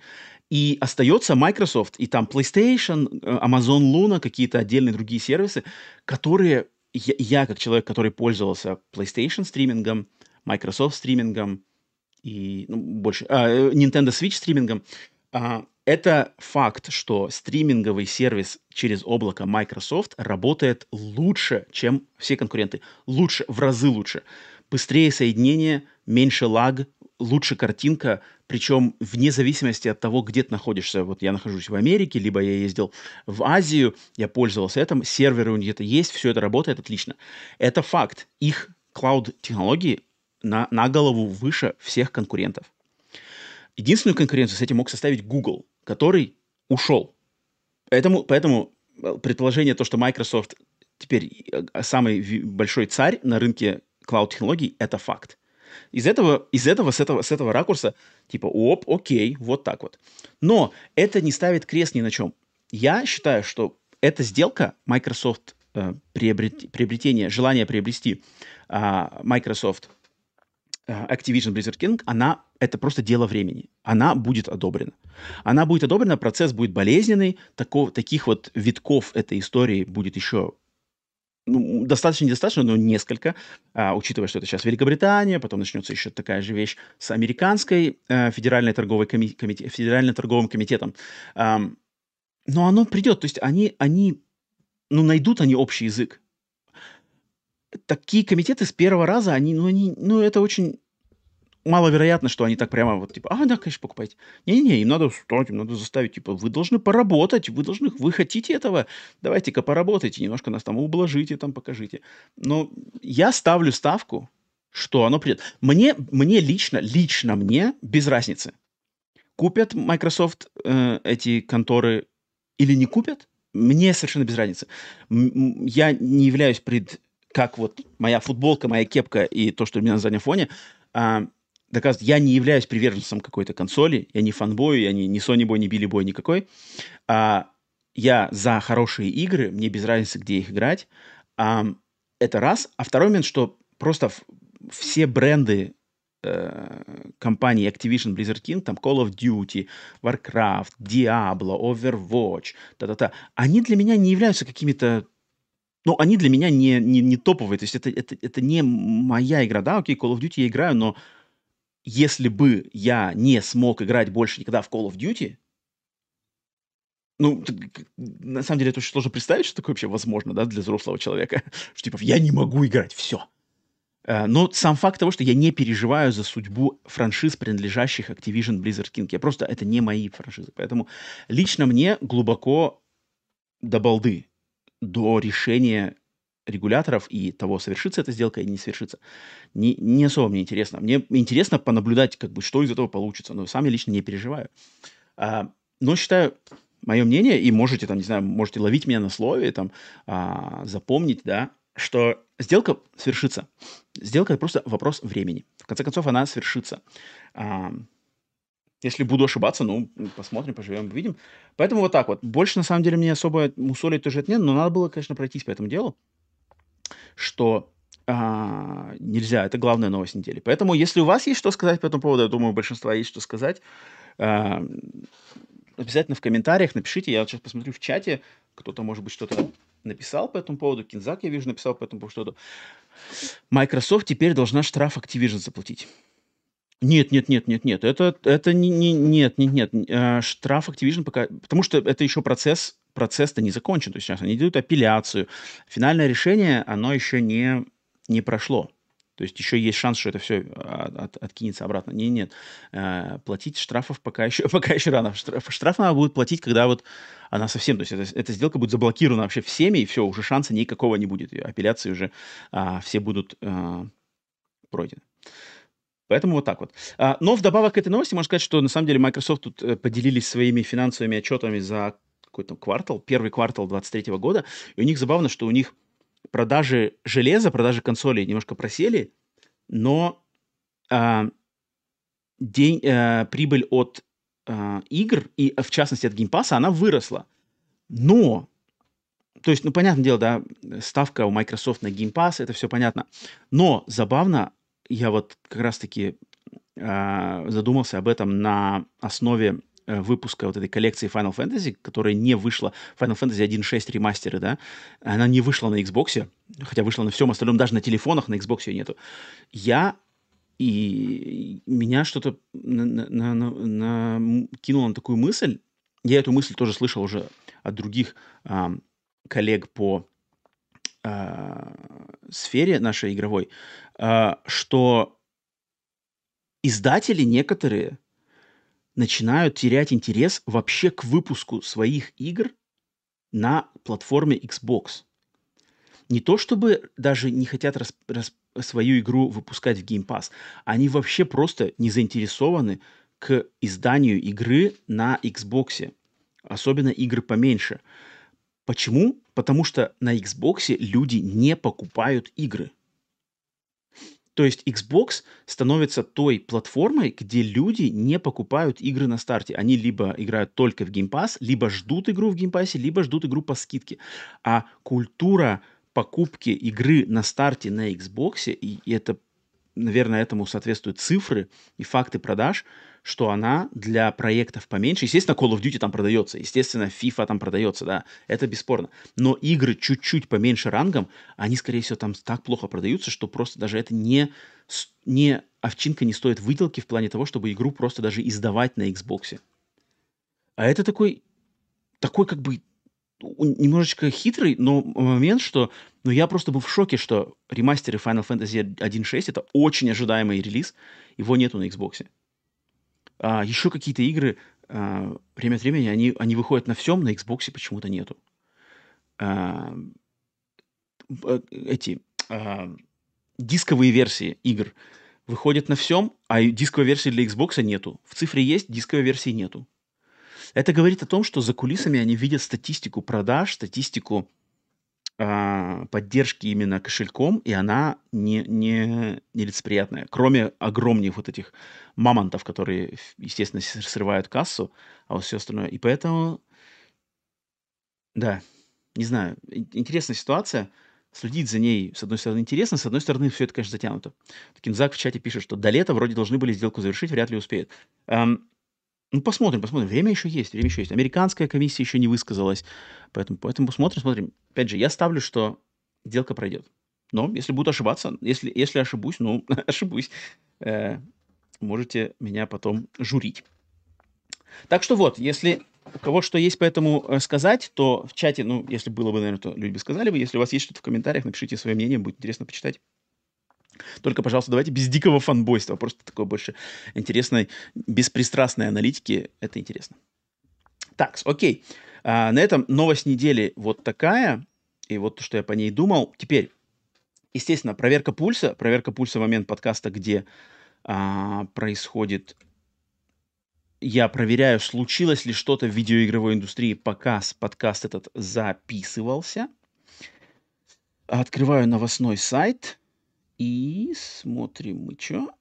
И остается Microsoft, и там PlayStation, э, Amazon Luna, какие-то отдельные другие сервисы, которые я, я как человек, который пользовался PlayStation стримингом, Microsoft стримингом и ну, больше а, э, Nintendo Switch стримингом, а, это факт, что стриминговый сервис через облако Microsoft работает лучше, чем все конкуренты. Лучше, в разы лучше. Быстрее соединение, меньше лаг, лучше картинка, причем вне зависимости от того, где ты находишься. Вот я нахожусь в Америке, либо я ездил в Азию, я пользовался этим, серверы у них это есть, все это работает отлично. Это факт. Их клауд-технологии на, на голову выше всех конкурентов. Единственную конкуренцию с этим мог составить Google, который ушел. Поэтому, поэтому э, предположение то, что Microsoft теперь э, самый большой царь на рынке клауд-технологий, это факт. Из этого, из этого, с этого, с этого ракурса, типа, оп, окей, вот так вот. Но это не ставит крест ни на чем. Я считаю, что эта сделка Microsoft, э, приобрет, приобретение, желание приобрести э, Microsoft Activision Blizzard King, она это просто дело времени. Она будет одобрена. Она будет одобрена, процесс будет болезненный, таков, таких вот витков этой истории будет еще ну, достаточно недостаточно, но несколько, а, учитывая, что это сейчас Великобритания, потом начнется еще такая же вещь с американской а, федеральной торговой коми- комите- федеральным торговым комитетом. А, но оно придет, то есть они, они, ну, найдут они общий язык такие комитеты с первого раза, они, ну, они, ну, это очень, маловероятно, что они так прямо вот типа, а, да, конечно, покупайте. Не-не-не, им надо встать, им надо заставить, типа, вы должны поработать, вы должны, вы хотите этого, давайте-ка поработайте, немножко нас там ублажите, там покажите. Но я ставлю ставку, что оно придет. Мне, мне лично, лично мне без разницы. Купят Microsoft э, эти конторы или не купят, мне совершенно без разницы. Я не являюсь пред как вот моя футболка, моя кепка и то, что у меня на заднем фоне, а, доказывает, я не являюсь приверженцем какой-то консоли, я не фанбой, я не, не Sony Boy, не Билли Бой никакой. А, я за хорошие игры, мне без разницы, где их играть. А, это раз. А второй момент, что просто все бренды э, компании Activision Blizzard King, там Call of Duty, Warcraft, Diablo, Overwatch, та-та-та, они для меня не являются какими-то ну, они для меня не, не, не топовые, то есть это, это, это не моя игра, да, окей, Call of Duty я играю, но если бы я не смог играть больше никогда в Call of Duty, ну, на самом деле, это очень сложно представить, что такое вообще возможно, да, для взрослого человека, что типа я не могу играть, все. Э, но сам факт того, что я не переживаю за судьбу франшиз, принадлежащих Activision Blizzard King, я просто, это не мои франшизы. Поэтому лично мне глубоко до балды до решения регуляторов и того, совершится эта сделка или не совершится, не, не особо мне интересно. Мне интересно понаблюдать, как бы, что из этого получится, но сам я лично не переживаю. А, но считаю, мое мнение, и можете, там, не знаю, можете ловить меня на слове, там, а, запомнить, да, что сделка свершится. Сделка – это просто вопрос времени. В конце концов, она свершится. А, если буду ошибаться, ну, посмотрим, поживем, увидим. Поэтому вот так вот. Больше, на самом деле, мне особо мусолить тоже нет, но надо было, конечно, пройтись по этому делу, что а, нельзя. Это главная новость недели. Поэтому, если у вас есть что сказать по этому поводу, я думаю, у большинства есть что сказать, а, обязательно в комментариях напишите. Я вот сейчас посмотрю в чате, кто-то, может быть, что-то написал по этому поводу. Кинзак, я вижу, написал по этому поводу что-то. Microsoft теперь должна штраф Activision заплатить. Нет, нет, нет, нет, нет. Это, это не, не, нет, нет, нет. Э, штраф Activision пока... Потому что это еще процесс, процесс-то не закончен. То есть сейчас они делают апелляцию. Финальное решение, оно еще не, не прошло. То есть еще есть шанс, что это все от, от, откинется обратно. Не, нет. Э, платить штрафов пока еще, пока еще рано. Штраф, штраф надо будет платить, когда вот она совсем... То есть это, эта сделка будет заблокирована вообще всеми, и все, уже шанса никакого не будет. Апелляции уже а, все будут а, пройдены. Поэтому вот так вот. А, но вдобавок к этой новости можно сказать, что на самом деле Microsoft тут э, поделились своими финансовыми отчетами за какой-то квартал, первый квартал 2023 года. И у них забавно, что у них продажи железа, продажи консолей немножко просели, но а, день, а, прибыль от а, игр, и в частности от Game Pass а, она выросла. Но, то есть, ну, понятное дело, да, ставка у Microsoft на Game Pass, это все понятно. Но забавно, я вот как раз-таки э, задумался об этом на основе э, выпуска вот этой коллекции Final Fantasy, которая не вышла, Final Fantasy 1.6 ремастеры, да, она не вышла на Xbox, хотя вышла на всем остальном, даже на телефонах на Xbox ее нету. Я и меня что-то на, на, на, на, на такую мысль, я эту мысль тоже слышал уже от других а, коллег по а, сфере нашей игровой, а, что издатели некоторые начинают терять интерес вообще к выпуску своих игр на платформе Xbox. Не то чтобы даже не хотят рас, рас, свою игру выпускать в Game Pass, они вообще просто не заинтересованы к изданию игры на Xbox, особенно игры поменьше. Почему? Потому что на Xbox люди не покупают игры. То есть Xbox становится той платформой, где люди не покупают игры на старте. Они либо играют только в Game Pass, либо ждут игру в Game Pass, либо ждут игру по скидке. А культура покупки игры на старте на Xbox, и это, наверное, этому соответствуют цифры и факты продаж – что она для проектов поменьше, естественно, Call of Duty там продается, естественно, FIFA там продается, да, это бесспорно. Но игры чуть-чуть поменьше рангом, они, скорее всего, там так плохо продаются, что просто даже это не, не овчинка не стоит выделки в плане того, чтобы игру просто даже издавать на Xbox. А это такой, такой как бы немножечко хитрый, но момент, что Но я просто был в шоке, что ремастеры Final Fantasy 1.6 это очень ожидаемый релиз, его нету на Xbox. А, еще какие-то игры а, время от времени они, они выходят на всем, на Xbox почему-то нету. А, эти а, дисковые версии игр выходят на всем, а дисковой версии для Xbox нету. В цифре есть, дисковой версии нету. Это говорит о том, что за кулисами они видят статистику продаж, статистику а, поддержки именно кошельком, и она не, не нелицеприятная. Кроме огромных вот этих мамонтов, которые, естественно, срывают кассу, а вот все остальное. И поэтому, да, не знаю, интересная ситуация. Следить за ней, с одной стороны, интересно, с одной стороны, все это, конечно, затянуто. Кинзак в чате пишет, что до лета вроде должны были сделку завершить, вряд ли успеют. Эм, ну, посмотрим, посмотрим. Время еще есть, время еще есть. Американская комиссия еще не высказалась. Поэтому, поэтому посмотрим, смотрим. Опять же, я ставлю, что сделка пройдет. Но если буду ошибаться, если, если ошибусь, ну, ошибусь. Э, можете меня потом журить. Так что вот, если у кого что есть по этому э, сказать, то в чате, ну, если было бы, наверное, то люди бы сказали бы. Если у вас есть что-то в комментариях, напишите свое мнение, будет интересно почитать. Только, пожалуйста, давайте без дикого фанбойства, просто такой больше интересной, беспристрастной аналитики. Это интересно. Так, окей. А, на этом новость недели вот такая. И вот то, что я по ней думал. Теперь, естественно, проверка пульса. Проверка пульса момент подкаста, где а, происходит... Я проверяю, случилось ли что-то в видеоигровой индустрии, пока подкаст этот записывался. Открываю новостной сайт и смотрим мы что.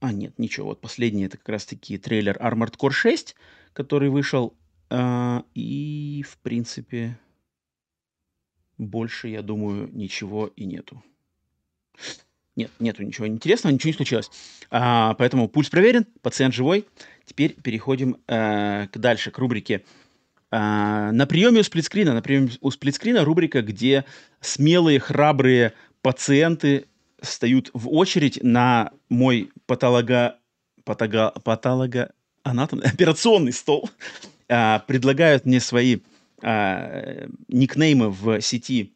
А, нет, ничего. Вот последний это как раз-таки трейлер Armored Core 6, который вышел. А, и, в принципе, больше, я думаю, ничего и нету. Нет, нету ничего интересного, ничего не случилось. А, поэтому пульс проверен, пациент живой. Теперь переходим а, к дальше, к рубрике на приеме у сплитскрина, на приеме у сплитскрина рубрика, где смелые, храбрые пациенты встают в очередь на мой патолога, патога, патолога, анатом, операционный стол, а, предлагают мне свои а, никнеймы в сети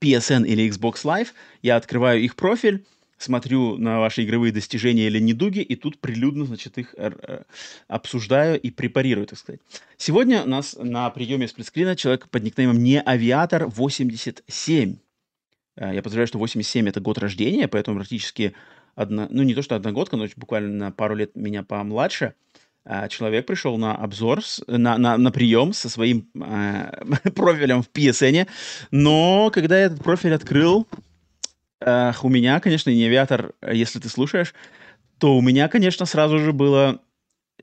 PSN или Xbox Live, я открываю их профиль, смотрю на ваши игровые достижения или недуги, и тут прилюдно, значит, их э, обсуждаю и препарирую, так сказать. Сегодня у нас на приеме сплитскрина человек под никнеймом не авиатор 87. Э, я подозреваю, что 87 это год рождения, поэтому практически одна, ну не то что одногодка, но буквально на пару лет меня помладше. Э, человек пришел на обзор, на, на, на прием со своим э, профилем в PSN, но когда я этот профиль открыл, Эх, у меня, конечно, не авиатор, если ты слушаешь, то у меня, конечно, сразу же было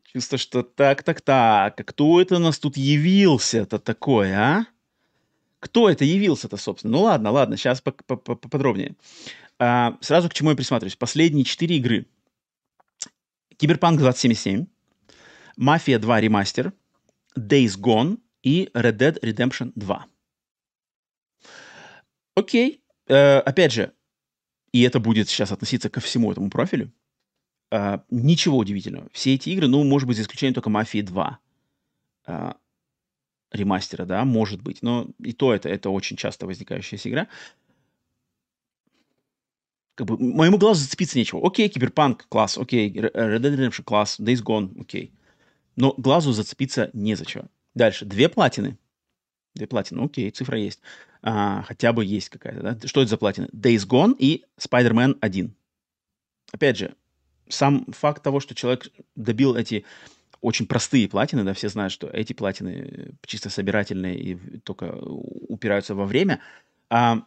чувство, что так-так-так, а кто это у нас тут явился-то такой, а? Кто это явился-то, собственно? Ну ладно, ладно, сейчас поподробнее. А, сразу к чему я присматриваюсь. Последние четыре игры. Киберпанк 2077, Мафия 2 ремастер, Days Gone и Red Dead Redemption 2. Окей. Э, опять же, и это будет сейчас относиться ко всему этому профилю, а, ничего удивительного. Все эти игры, ну, может быть, за исключением только «Мафии 2», а, ремастера, да, может быть, но и то это, это очень часто возникающая игра. Как бы моему глазу зацепиться нечего. Окей, Киберпанк, класс, окей, Red Dead Redemption, класс, Days Gone, окей. Но глазу зацепиться незачем. Дальше, две платины. Две платины, окей, цифра есть а, хотя бы есть какая-то, да? Что это за платина? Days Gone и Spider-Man 1. Опять же, сам факт того, что человек добил эти очень простые платины, да, все знают, что эти платины чисто собирательные и только упираются во время. А,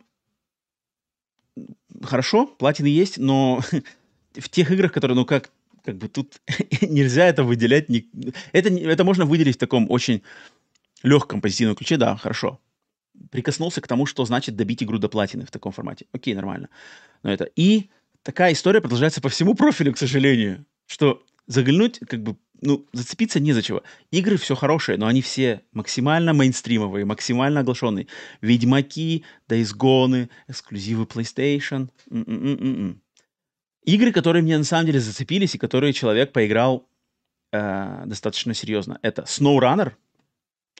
хорошо, платины есть, но в тех играх, которые, ну как, как бы тут нельзя это выделять. Не... Это, это можно выделить в таком очень легком позитивном ключе, да, хорошо прикоснулся к тому, что значит добить игру до платины в таком формате. Окей, нормально. Но это... И такая история продолжается по всему профилю, к сожалению, что заглянуть, как бы, ну, зацепиться не за чего. Игры все хорошие, но они все максимально мейнстримовые, максимально оглашенные. Ведьмаки, Days Gone, эксклюзивы PlayStation. М-м-м-м. Игры, которые мне на самом деле зацепились и которые человек поиграл э, достаточно серьезно. Это SnowRunner —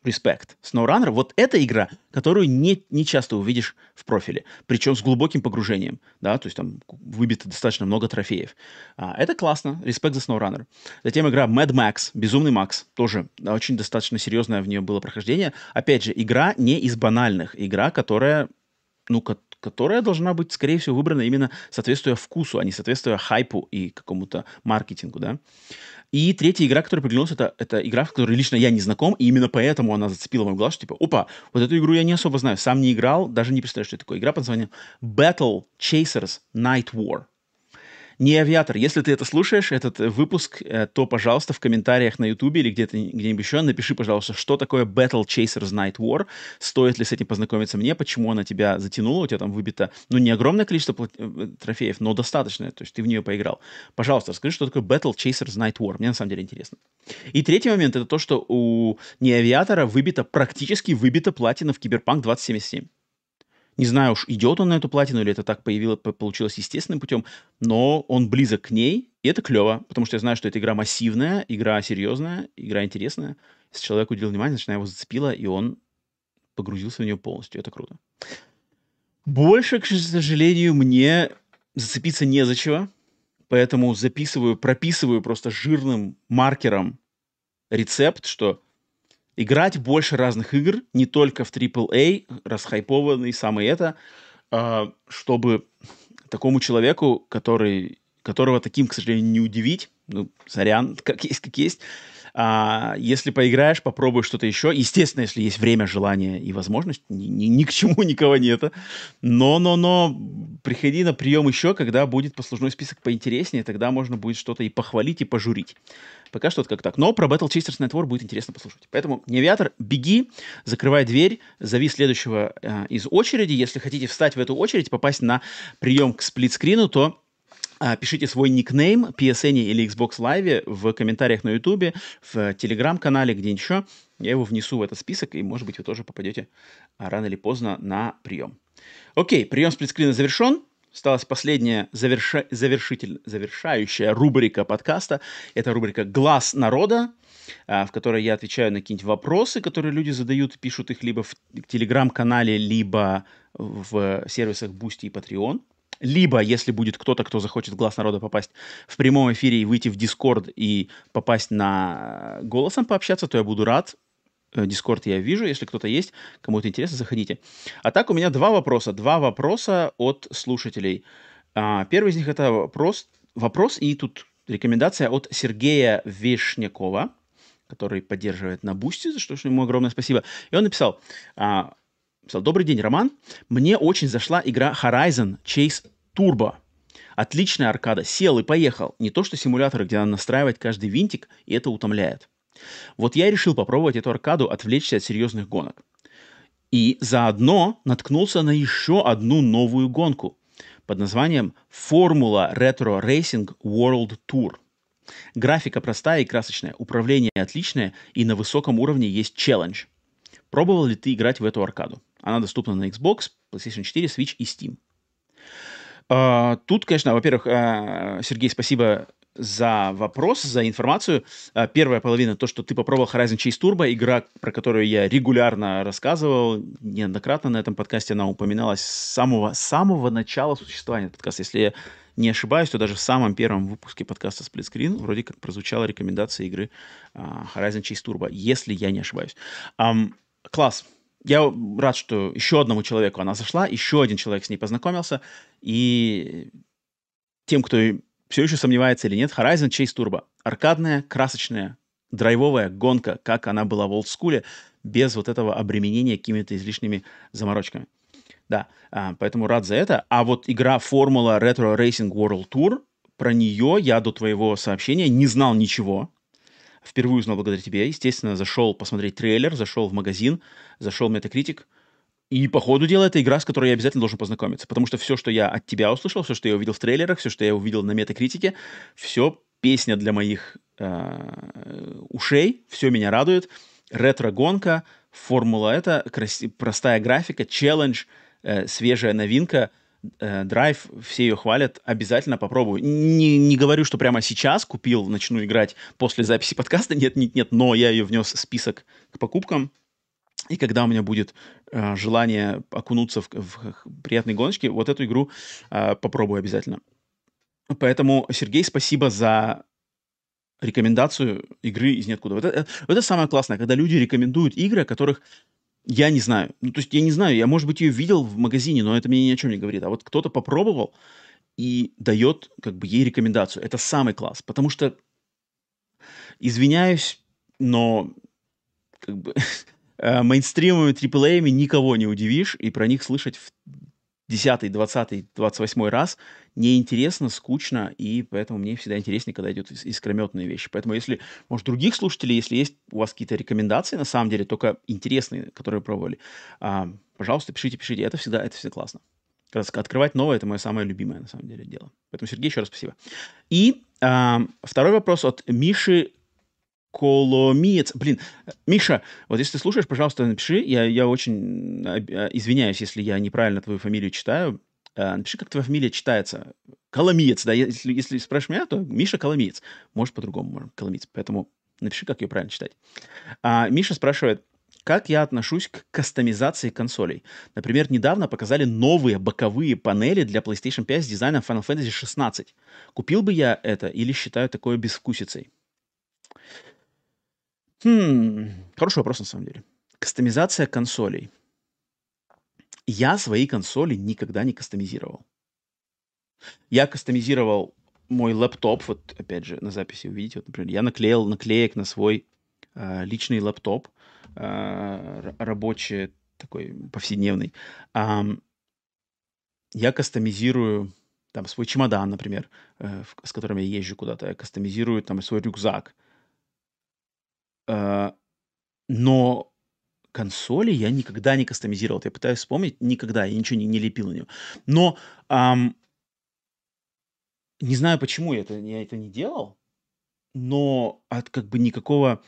Respect. SnowRunner — вот эта игра, которую не, не часто увидишь в профиле, причем с глубоким погружением, да, то есть там выбито достаточно много трофеев. А, это классно, Respect за SnowRunner. Затем игра Mad Max, Безумный Макс, тоже очень достаточно серьезное в нее было прохождение. Опять же, игра не из банальных, игра, которая, ну, которая должна быть, скорее всего, выбрана именно соответствуя вкусу, а не соответствуя хайпу и какому-то маркетингу, да. И третья игра, которая приглянулась, это, это игра, в которой лично я не знаком, и именно поэтому она зацепила мой глаз, что типа, опа, вот эту игру я не особо знаю, сам не играл, даже не представляю, что это такое. Игра под названием Battle Chasers Night War не авиатор. Если ты это слушаешь, этот э, выпуск, э, то, пожалуйста, в комментариях на YouTube или где-то где-нибудь еще напиши, пожалуйста, что такое Battle Chasers Night War, стоит ли с этим познакомиться мне, почему она тебя затянула, у тебя там выбито, ну, не огромное количество э, трофеев, но достаточное, то есть ты в нее поиграл. Пожалуйста, расскажи, что такое Battle Chasers Night War. Мне на самом деле интересно. И третий момент — это то, что у неавиатора выбито, практически выбито платина в Киберпанк 2077. Не знаю уж, идет он на эту платину или это так появилось, получилось естественным путем, но он близок к ней, и это клево, потому что я знаю, что эта игра массивная, игра серьезная, игра интересная. Если человек уделил внимание, значит, она его зацепила, и он погрузился в нее полностью. Это круто. Больше, к сожалению, мне зацепиться не за чего, поэтому записываю, прописываю просто жирным маркером рецепт, что играть больше разных игр, не только в AAA, расхайпованный, самый это, а, чтобы такому человеку, который, которого таким, к сожалению, не удивить, ну, сорян, как есть, как есть, а, если поиграешь, попробуй что-то еще. Естественно, если есть время, желание и возможность, ни, ни, ни к чему никого нет. Но, но, но приходи на прием еще, когда будет послужной список поинтереснее, тогда можно будет что-то и похвалить, и пожурить. Пока что как так. Но про Battle Chasers Network будет интересно послушать. Поэтому, Невиатор, беги, закрывай дверь, зови следующего э, из очереди. Если хотите встать в эту очередь, попасть на прием к сплитскрину, то э, пишите свой никнейм PSN или Xbox Live в комментариях на YouTube, в Telegram-канале, где-нибудь еще. Я его внесу в этот список, и, может быть, вы тоже попадете а, рано или поздно на прием. Окей, прием сплитскрина завершен осталась последняя заверша... завершитель... завершающая рубрика подкаста. Это рубрика «Глаз народа», а, в которой я отвечаю на какие-нибудь вопросы, которые люди задают, пишут их либо в телеграм-канале, либо в сервисах Boosty и Patreon. Либо, если будет кто-то, кто захочет «Глаз народа» попасть в прямом эфире и выйти в Дискорд и попасть на голосом пообщаться, то я буду рад. Дискорд я вижу, если кто-то есть, кому это интересно, заходите. А так у меня два вопроса, два вопроса от слушателей. А, первый из них это вопрос, вопрос и тут рекомендация от Сергея Вишнякова, который поддерживает на Boosty, за что ему огромное спасибо. И он написал, а, написал, добрый день, Роман, мне очень зашла игра Horizon Chase Turbo. Отличная аркада, сел и поехал. Не то что симуляторы, где надо настраивать каждый винтик, и это утомляет. Вот я решил попробовать эту аркаду, отвлечься от серьезных гонок. И заодно наткнулся на еще одну новую гонку под названием Формула Retro Racing World Tour. Графика простая и красочная, управление отличное и на высоком уровне есть челлендж. Пробовал ли ты играть в эту аркаду? Она доступна на Xbox, PlayStation 4, Switch и Steam. Uh, тут, конечно, во-первых, uh, Сергей, спасибо за вопрос, за информацию. А, первая половина, то, что ты попробовал Horizon Chase Turbo, игра, про которую я регулярно рассказывал, неоднократно на этом подкасте она упоминалась с самого, самого начала существования подкаста. Если я не ошибаюсь, то даже в самом первом выпуске подкаста Split Screen вроде как прозвучала рекомендация игры uh, Horizon Chase Turbo, если я не ошибаюсь. Um, класс. Я рад, что еще одному человеку она зашла, еще один человек с ней познакомился, и тем, кто все еще сомневается или нет, Horizon Chase Turbo. Аркадная, красочная, драйвовая гонка, как она была в олдскуле, без вот этого обременения какими-то излишними заморочками. Да, а, поэтому рад за это. А вот игра Формула Retro Racing World Tour, про нее я до твоего сообщения не знал ничего. Впервые узнал благодаря тебе. Естественно, зашел посмотреть трейлер, зашел в магазин, зашел в Metacritic – и по ходу дела это игра, с которой я обязательно должен познакомиться, потому что все, что я от тебя услышал, все, что я увидел в трейлерах, все, что я увидел на метакритике, все песня для моих э, ушей, все меня радует. Ретро-гонка, формула это, краси- простая графика, челлендж, э, свежая новинка, э, драйв, все ее хвалят, обязательно попробую. Не, не говорю, что прямо сейчас купил, начну играть после записи подкаста, нет, нет, нет, но я ее внес в список к покупкам, И когда у меня будет э, желание окунуться в, в, приятные гоночки, вот эту игру э, попробую обязательно. Поэтому, Сергей, спасибо за рекомендацию игры из ниоткуда. Вот это, это самое классное, когда люди рекомендуют игры, о которых я не знаю. Ну, то есть я не знаю, я, может быть, ее видел в магазине, но это мне ни о чем не говорит. А вот кто-то попробовал и дает как бы ей рекомендацию. Это самый класс. Потому что, извиняюсь, но как бы мейнстримовыми AAA никого не удивишь, и про них слышать в 10, 20, 28 раз неинтересно, скучно, и поэтому мне всегда интереснее, когда идет искрометные вещи. Поэтому если, может, других слушателей, если есть у вас какие-то рекомендации, на самом деле, только интересные, которые пробовали, а, пожалуйста, пишите, пишите. Это всегда, это всегда классно. Открывать новое – это мое самое любимое, на самом деле, дело. Поэтому, Сергей, еще раз спасибо. И а, второй вопрос от Миши Коломиец. Блин, Миша, вот если ты слушаешь, пожалуйста, напиши. Я, я очень э, извиняюсь, если я неправильно твою фамилию читаю. Э, напиши, как твоя фамилия читается. Коломиец, да. Если, если спрашиваешь меня, то Миша Коломиец. Может, по-другому, может, Коломиец. Поэтому напиши, как ее правильно читать. А, Миша спрашивает, как я отношусь к кастомизации консолей? Например, недавно показали новые боковые панели для PlayStation 5 с дизайном Final Fantasy 16. Купил бы я это или считаю такое безвкусицей? Хм, хороший вопрос на самом деле. Кастомизация консолей. Я свои консоли никогда не кастомизировал. Я кастомизировал мой лэптоп, вот опять же на записи увидите, вот, например, я наклеил наклеек на свой э, личный лэптоп, э, рабочий такой повседневный. Э, я кастомизирую там свой чемодан, например, э, с которым я езжу куда-то, я кастомизирую там свой рюкзак. Э, но консоли я никогда не кастомизировал. Я пытаюсь вспомнить, никогда, я ничего не, не лепил на нее. Но ам, не знаю, почему я это, я это не делал, но от как бы никакого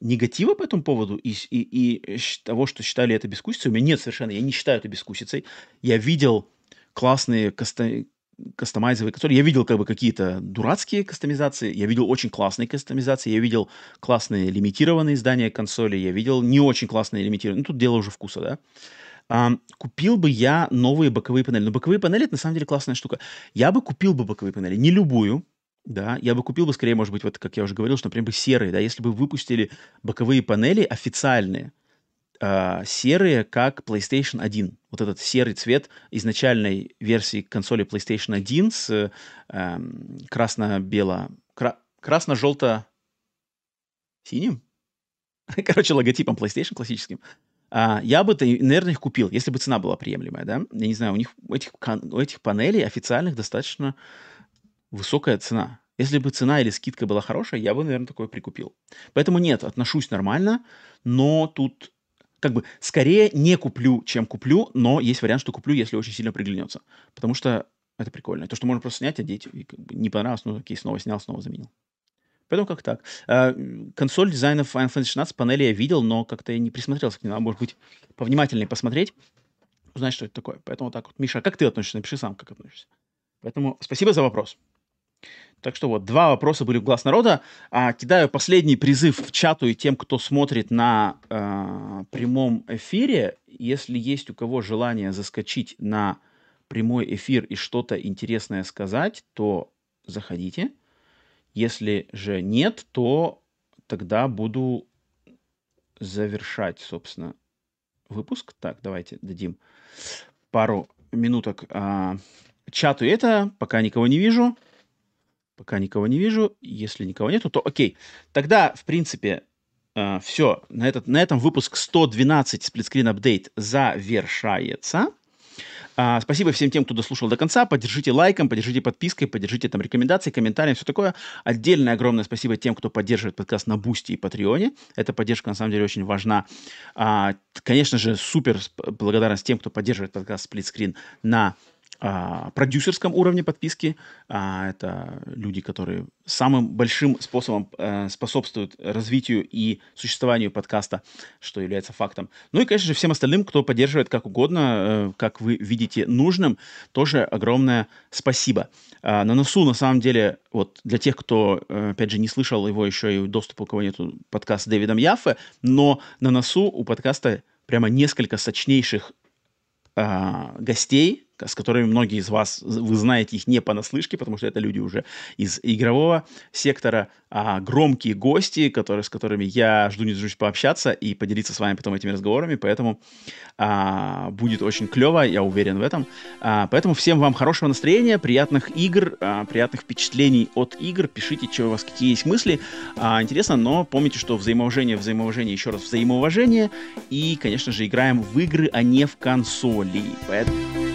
негатива по этому поводу и, и, и того, что считали это бескусицей, у меня нет совершенно. Я не считаю это бескусицей. Я видел классные касто кастомайзовые консоли. Я видел как бы какие-то дурацкие кастомизации, я видел очень классные кастомизации, я видел классные лимитированные издания консоли, я видел не очень классные лимитированные. Ну, тут дело уже вкуса, да. А, купил бы я новые боковые панели. Но боковые панели это на самом деле классная штука. Я бы купил бы боковые панели, не любую, да, я бы купил бы скорее, может быть, вот как я уже говорил, что, например, серые, да, если бы выпустили боковые панели официальные, э, серые, как PlayStation 1. Вот этот серый цвет изначальной версии консоли PlayStation 1 с э, красно-бело... Кра- красно-желто-синим? Короче, логотипом PlayStation классическим. А, я бы, наверное, их купил, если бы цена была приемлемая, да? Я не знаю, у них у этих, у этих панелей официальных достаточно высокая цена. Если бы цена или скидка была хорошая, я бы, наверное, такое прикупил. Поэтому нет, отношусь нормально, но тут как бы скорее не куплю, чем куплю, но есть вариант, что куплю, если очень сильно приглянется. Потому что это прикольно. То, что можно просто снять, одеть, и как бы не понравилось, ну окей, снова снял, снова заменил. Поэтому как так. А, консоль дизайна Final Fantasy 16 панели я видел, но как-то я не присмотрелся к ней. Надо, может быть, повнимательнее посмотреть, узнать, что это такое. Поэтому так вот. Миша, а как ты относишься? Напиши сам, как относишься. Поэтому спасибо за вопрос. Так что вот, два вопроса были в глаз народа. А, кидаю последний призыв в чату и тем, кто смотрит на э, прямом эфире. Если есть у кого желание заскочить на прямой эфир и что-то интересное сказать, то заходите. Если же нет, то тогда буду завершать, собственно, выпуск. Так, давайте дадим пару минуток а, чату это, пока никого не вижу. Пока никого не вижу. Если никого нету, то окей. Тогда, в принципе, э, все. На, этот, на этом выпуск 112 сплитскрин апдейт завершается. А, спасибо всем тем, кто дослушал до конца. Поддержите лайком, поддержите подпиской, поддержите там рекомендации, комментарии, все такое. Отдельное огромное спасибо тем, кто поддерживает подкаст на Boosty и Патреоне. Эта поддержка на самом деле очень важна. А, конечно же, супер благодарность тем, кто поддерживает подкаст Split Screen на а, продюсерском уровне подписки. А, это люди, которые самым большим способом а, способствуют развитию и существованию подкаста, что является фактом. Ну и, конечно же, всем остальным, кто поддерживает как угодно, э, как вы видите нужным, тоже огромное спасибо. А, на носу, на самом деле, вот для тех, кто, э, опять же, не слышал его еще и доступа у кого нету подкаст с Дэвидом Яффе, но на носу у подкаста прямо несколько сочнейших э, гостей, с которыми многие из вас, вы знаете их не понаслышке, потому что это люди уже из игрового сектора, а громкие гости, которые, с которыми я жду не дождусь пообщаться и поделиться с вами потом этими разговорами, поэтому а, будет очень клево, я уверен в этом. А, поэтому всем вам хорошего настроения, приятных игр, а, приятных впечатлений от игр, пишите, что у вас какие есть мысли, а, интересно, но помните, что взаимоуважение, взаимоуважение, еще раз взаимоуважение, и, конечно же, играем в игры, а не в консоли, поэтому...